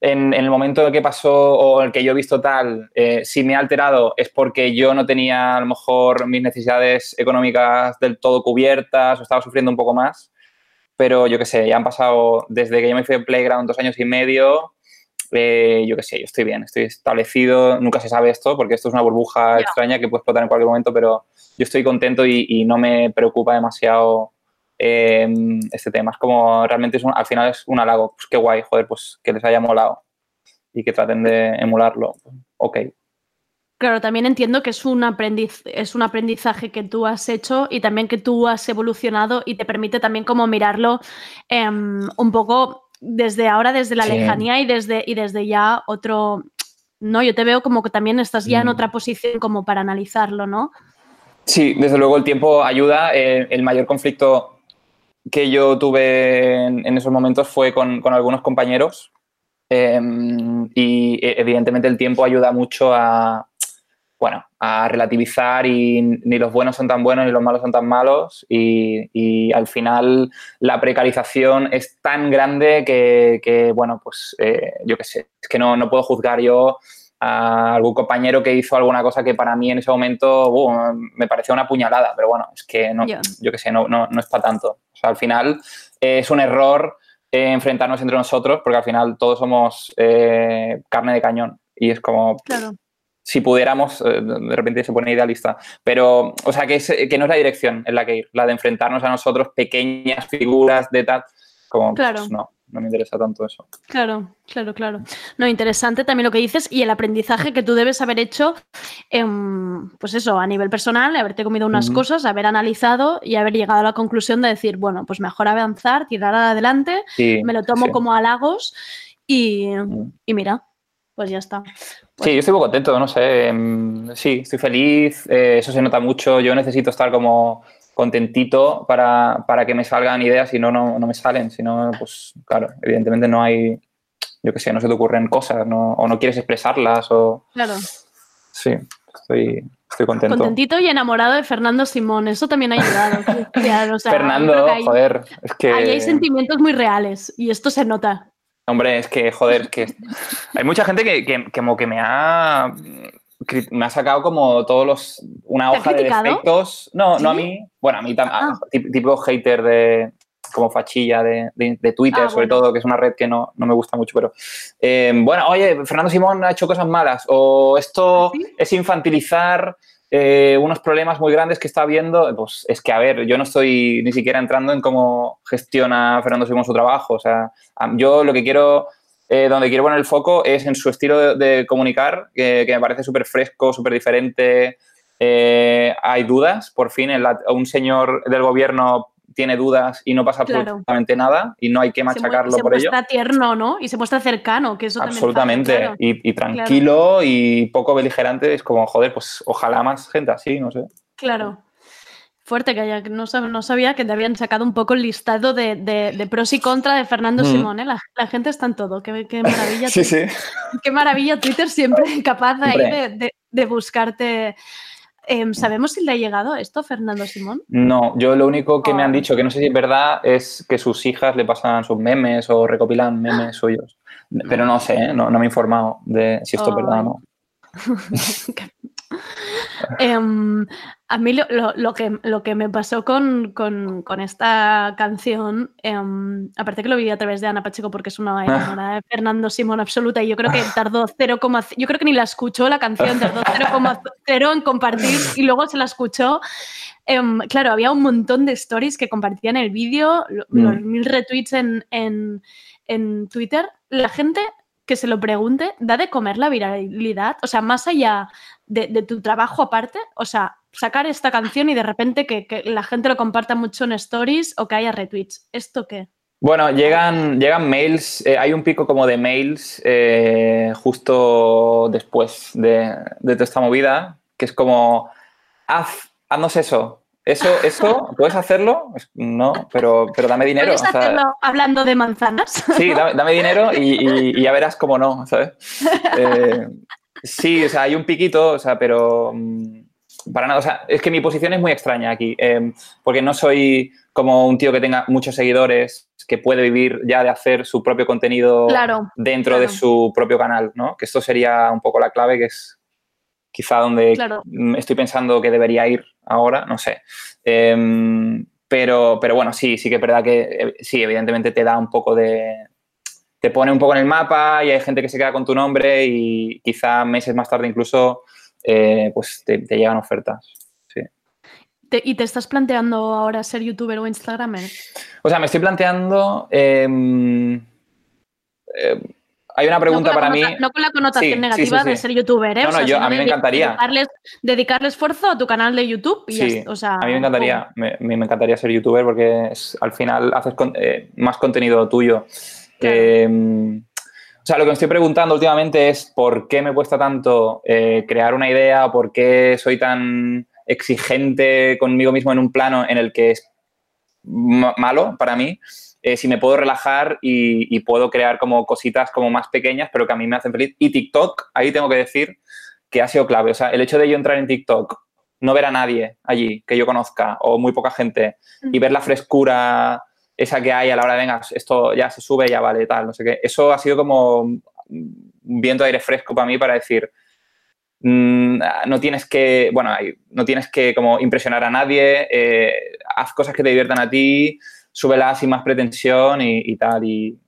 en, en el momento que pasó o el que yo he visto tal, eh, si me ha alterado es porque yo no tenía a lo mejor mis necesidades económicas del todo cubiertas o estaba sufriendo un poco más, pero yo qué sé, ya han pasado desde que yo me fui a Playground dos años y medio, eh, yo qué sé, yo estoy bien, estoy establecido, nunca se sabe esto porque esto es una burbuja extraña que puede explotar en cualquier momento, pero yo estoy contento y, y no me preocupa demasiado eh, este tema. Es como realmente es un- al final es un halago, pues qué guay, joder, pues que les haya molado y que traten de emularlo. Ok. Claro, también entiendo que es un, aprendiz, es un aprendizaje que tú has hecho y también que tú has evolucionado y te permite también como mirarlo em, un poco desde ahora, desde la Sí. lejanía y desde, y desde ya otro... No, yo te veo como que también estás ya en Mm. otra posición como para analizarlo, ¿no? Sí, desde luego el tiempo ayuda. Eh, el mayor conflicto que yo tuve en, en esos momentos fue con, con algunos compañeros eh, y eh, evidentemente el tiempo ayuda mucho a, bueno, a relativizar y ni los buenos son tan buenos ni los malos son tan malos y, y al final la precarización es tan grande que, que, bueno, pues eh, yo qué sé, es que no, no puedo juzgar yo a algún compañero que hizo alguna cosa que para mí en ese momento uh, me pareció una puñalada, pero bueno, es que no, yo qué sé, no, no, no es para tanto. O sea, al final eh, es un error eh, enfrentarnos entre nosotros porque al final todos somos carne de cañón y es como, Claro. Si pudiéramos, eh, de repente se pone idealista, pero, o sea, que, es- que no es la dirección en la que ir, la de enfrentarnos a nosotros, pequeñas figuras de tal, como, Claro. pues, no, no me interesa tanto eso. Claro, claro, claro. No, interesante también lo que dices y el aprendizaje que tú debes haber hecho, em, pues eso, a nivel personal, haberte comido unas cosas, haber analizado y haber llegado a la conclusión de decir, bueno, pues mejor avanzar, tirar adelante, Sí, me lo tomo sí. como halagos y, y mira, pues ya está. Sí, yo estoy muy contento, no sé. em, Sí, estoy feliz, eh, eso se nota mucho. Yo necesito estar como contentito para, para que me salgan ideas y no, no, no me salen. Si no, pues claro, evidentemente no hay, yo qué sé, no se te ocurren cosas no, o no quieres expresarlas o... Claro. Sí, estoy, estoy contento. Contentito y enamorado de Fernando Simón, eso también ha ayudado. Claro, o sea, yo creo Fernando, joder, es que... ahí hay sentimientos muy reales y esto se nota. Hombre, es que, joder, que hay mucha gente que, que- como que me ha me ha sacado como todos los una ¿Te ha hoja de defectos. No, no a mí. Bueno, a mí también. Ah. Tipo hater de como fachilla de, de- de Twitter, Ah, sobre bueno. todo, que es una red que no, no me gusta mucho, pero eh, bueno, oye, Fernando Simón ha hecho cosas malas, o esto ¿Ah, sí? es infantilizar eh, unos problemas muy grandes que está habiendo. Pues es que, a ver, yo no estoy ni siquiera entrando en cómo gestiona Fernando Simón su trabajo. O sea, yo lo que quiero, eh, donde quiero poner el foco es en su estilo de, comunicar, que, me parece súper fresco, súper diferente. Eh, hay dudas, por fin, en la- un señor del gobierno tiene dudas y no pasa Claro. absolutamente nada y no hay que Se machacarlo se por ello. muestra tierno, ¿no? Y se muestra cercano, que eso también Absolutamente. pasa, claro. y, y tranquilo y poco beligerante. Es como, joder, pues ojalá más gente así, no sé. Claro. Fuerte que haya, no, sab- no sabía que te habían sacado un poco el listado de, de- de pros y contra de Fernando Mm. Simón, ¿eh? La, la gente está en todo. Qué, qué maravilla. Sí, sí. Qué maravilla Twitter siempre capaz ahí Hombre. de, de- de buscarte. Em, ¿Sabemos si le ha llegado esto Fernando Simón? No, yo lo único que me han Oh. dicho, que no sé si es verdad, es que sus hijas le pasan sus memes o recopilan memes suyos. Pero no sé, ¿eh? no, no me he informado de si esto es verdad o no. Em, a mí lo, lo- lo que, lo que me pasó con, con- con esta canción, em, aparte que lo vi a través de Ana Pacheco porque es una enamorada de Fernando Simón absoluta y yo creo que tardó 0, yo creo que ni la escuchó la canción, tardó 0,0 en compartir y luego se la escuchó. Em, claro, había un montón de stories que compartían el vídeo, Mm. los mil retweets en, en- en Twitter. La gente que se lo pregunte, da de comer la viralidad, o sea, más allá de, de tu trabajo aparte, o sea, sacar esta canción y de repente que, que la gente lo comparta mucho en stories o que haya retweets. ¿Esto qué? Bueno, llegan, llegan mails, eh, hay un pico como de mails eh, justo después de, de toda esta movida, que es como, haz, haznos eso. Eso, eso, ¿puedes hacerlo? No, pero, pero dame dinero. ¿Puedes o sea, hacerlo hablando de manzanas? Sí, dame, dame dinero y, y- y ya verás cómo no, ¿sabes? Eh, Sí, o sea, hay un piquito, o sea, pero mm, para nada, o sea, es que mi posición es muy extraña aquí, eh, porque no soy como un tío que tenga muchos seguidores, que puede vivir ya de hacer su propio contenido Claro, dentro de su propio canal, ¿no? Que esto sería un poco la clave, que es quizá donde Claro. mm, estoy pensando que debería ir ahora, no sé. Em, pero, pero bueno, sí, sí que es verdad que eh, sí, evidentemente te da un poco de... Te pone un poco en el mapa y hay gente que se queda con tu nombre y quizá meses más tarde incluso eh, pues te, te llegan ofertas. Sí. Te- ¿Y te estás planteando ahora ser youtuber o instagramer? O sea, me estoy planteando... em, eh, hay una pregunta no para mí... No con la connotación Sí, negativa sí, sí. de ser youtuber, ¿eh? No, O no, sea, yo- a mí me encantaría. Dedicarles, dedicarle esfuerzo a tu canal de YouTube y Sí, está, o sea, a mí me encantaría, me, me encantaría ser youtuber porque es- al final haces con- eh, más contenido tuyo. Claro. Eh, o sea, lo que me estoy preguntando últimamente es por qué me cuesta tanto eh, crear una idea, o por qué soy tan exigente conmigo mismo en un plano en el que es ma- malo para mí, eh, si me puedo relajar y, y puedo crear como cositas como más pequeñas, pero que a mí me hacen feliz. Y TikTok, ahí tengo que decir que ha sido clave. O sea, el hecho de yo entrar en TikTok, no ver a nadie allí que yo conozca o muy poca gente y ver la frescura esa que hay a la hora de, venga, esto ya se sube, ya vale, tal, no sé qué. Eso ha sido como un viento de aire fresco para mí para decir, mm, no tienes que, bueno, no tienes que como impresionar a nadie, eh, haz cosas que te diviertan a ti, súbelas sin más pretensión y, tal. Y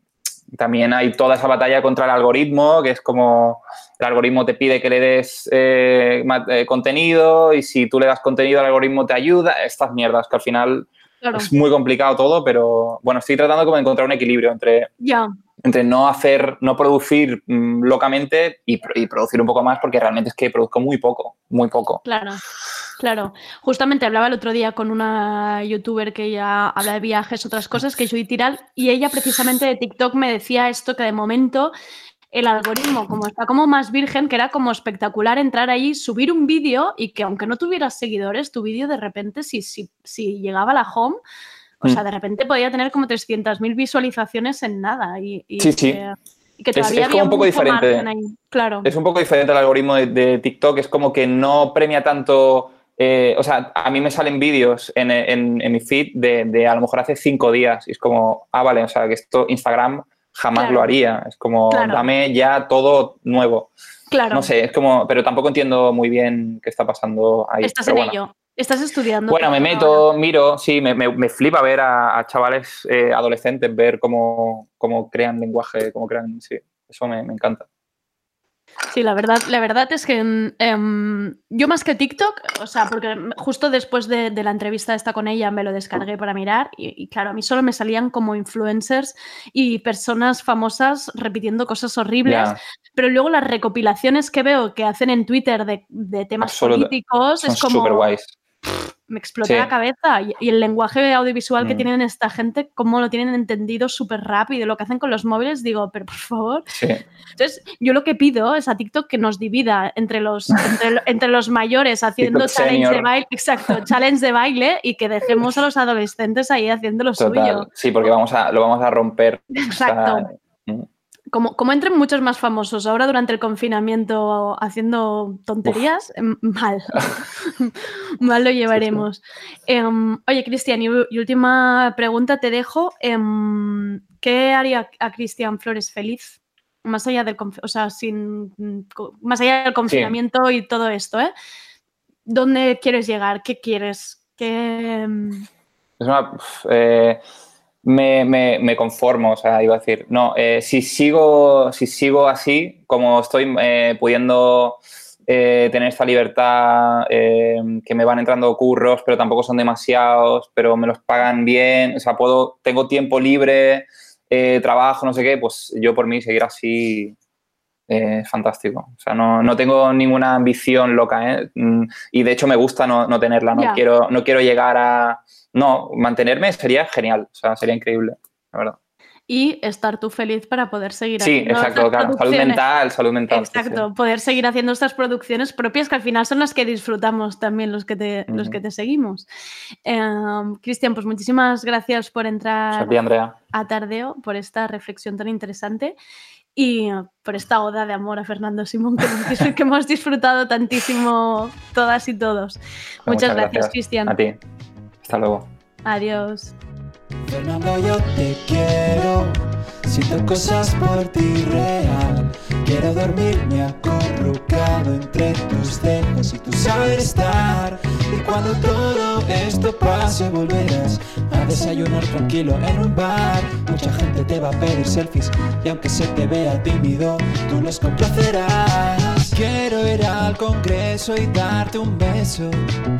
también hay toda esa batalla contra el algoritmo, que es como el algoritmo te pide que le des eh, eh, contenido y si tú le das contenido al algoritmo te ayuda, estas mierdas que al final claro, es muy complicado todo, pero bueno, estoy tratando como de encontrar un equilibrio entre, ya. entre no hacer, no producir mm, locamente y, y producir un poco más porque realmente es que produzco muy poco, muy poco. Claro, claro. Justamente hablaba el otro día con una youtuber que ya habla de viajes, otras cosas, que es Tiral, y ella precisamente de TikTok me decía esto que de momento el algoritmo, como está como más virgen, que era como espectacular entrar ahí, subir un vídeo y que aunque no tuvieras seguidores, tu vídeo de repente, si, si, si llegaba a la home, o Mm. sea, de repente podía tener como 300.000 visualizaciones en nada. Y, y Sí, sí. que- y que Es- todavía es como había un poco diferente. ahí. Claro. Es un poco diferente al algoritmo de, de TikTok, es como que no premia tanto, eh, o sea, a mí me salen vídeos en, en- en mi feed de, de a lo mejor hace cinco días y es como, ah, vale, o sea, que esto Instagram jamás Claro. lo haría, es como, Claro. dame ya todo nuevo. Claro. No sé, es como, pero tampoco entiendo muy bien qué está pasando ahí. Estás en bueno. ello. Estás estudiando. Bueno, me meto, ahora. miro, sí, me, me- me flipa ver a, a chavales eh, adolescentes, ver cómo, cómo crean lenguaje, cómo crean, sí, eso me, me encanta. Sí, la verdad, la verdad es que em, yo más que TikTok, o sea, porque justo después de, de la entrevista esta con ella me lo descargué para mirar y, y claro, a mí solo me salían como influencers y personas famosas repitiendo cosas horribles, pero luego las recopilaciones que veo que hacen en Twitter de, de temas políticos son es como... guays. Me explota Sí. la cabeza. Y, y el lenguaje audiovisual que Mm. tienen esta gente, cómo lo tienen entendido súper rápido, lo que hacen con los móviles, digo, pero por favor. Sí. Entonces, yo lo que pido es a TikTok que nos divida entre los, entre, lo- entre los mayores haciendo challenge de baile, exacto, challenge de baile y que dejemos a los adolescentes ahí haciendo lo Total. suyo. Sí, porque vamos a, lo vamos a romper. Exacto. O sea, mm, Como, como entren muchos más famosos ahora durante el confinamiento haciendo tonterías, em, mal. mal lo llevaremos. Em, oye, Cristian, y, última pregunta te dejo. Em, ¿Qué haría a Cristian Flores feliz? Más allá del, o sea, sin, mm, más allá del confinamiento y todo esto, ¿eh? ¿Dónde quieres llegar? ¿Qué quieres? ¿Qué, es una- eh, me, me- conformo, o sea, iba a decir, no, eh, si, sigo, si sigo así, como estoy eh, pudiendo eh, tener esta libertad, que me van entrando curros, pero tampoco son demasiados, pero me los pagan bien, o sea, puedo, tengo tiempo libre, trabajo, no sé qué, pues yo por mí seguir así eh, es fantástico. O sea, no, no tengo ninguna ambición loca, ¿eh? Mm, Y de hecho me gusta no, no tenerla, no, quiero, no quiero llegar a... No, mantenerme sería genial, o sea, sería increíble, la verdad. y estar tú feliz para poder seguir Sí, haciendo exacto, claro. Salud mental, salud mental. sí. Exacto, poder seguir haciendo estas producciones propias que al final son las que disfrutamos también los que te, los que te seguimos. Em, Cristian, pues muchísimas gracias por entrar a Tardeo, por esta reflexión tan interesante. Y por esta oda de amor a Fernando Simón que que hemos disfrutado tantísimo todas y todos. Muchas, gracias, Cristian. A ti. Hasta luego. Adiós. Fernando, yo te quiero. Siento cosas por ti real. Quiero dormirme acurrucado entre tus dedos y tu saber estar. Y cuando todo esto pase, volverás a desayunar tranquilo en un bar. Mucha gente te va a pedir selfies y aunque se te vea tímido, tú los complacerás. Quiero ir al congreso y darte un beso,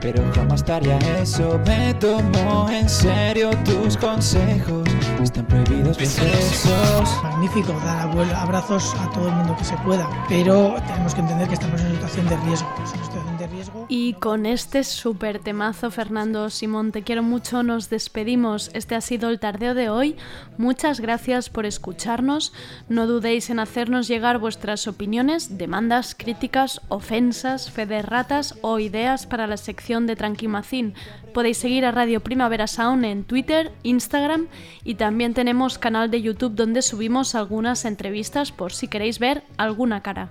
pero jamás te haría eso. Me tomo en serio tus consejos, están prohibidos los besos. Magnífico dar abuelo- abrazos a todo el mundo que se pueda, pero tenemos que entender que estamos en una situación de riesgo. Es Y con este súper temazo, Fernando Simón, te quiero mucho, nos despedimos. Este ha sido el tardeo de hoy. Muchas gracias por escucharnos. No dudéis en hacernos llegar vuestras opiniones, demandas, críticas, ofensas, fe de ratas o ideas para la sección de Tranquimacín. Podéis seguir a Radio Primavera Sound en Twitter, Instagram y también tenemos canal de YouTube donde subimos algunas entrevistas por si queréis ver alguna cara.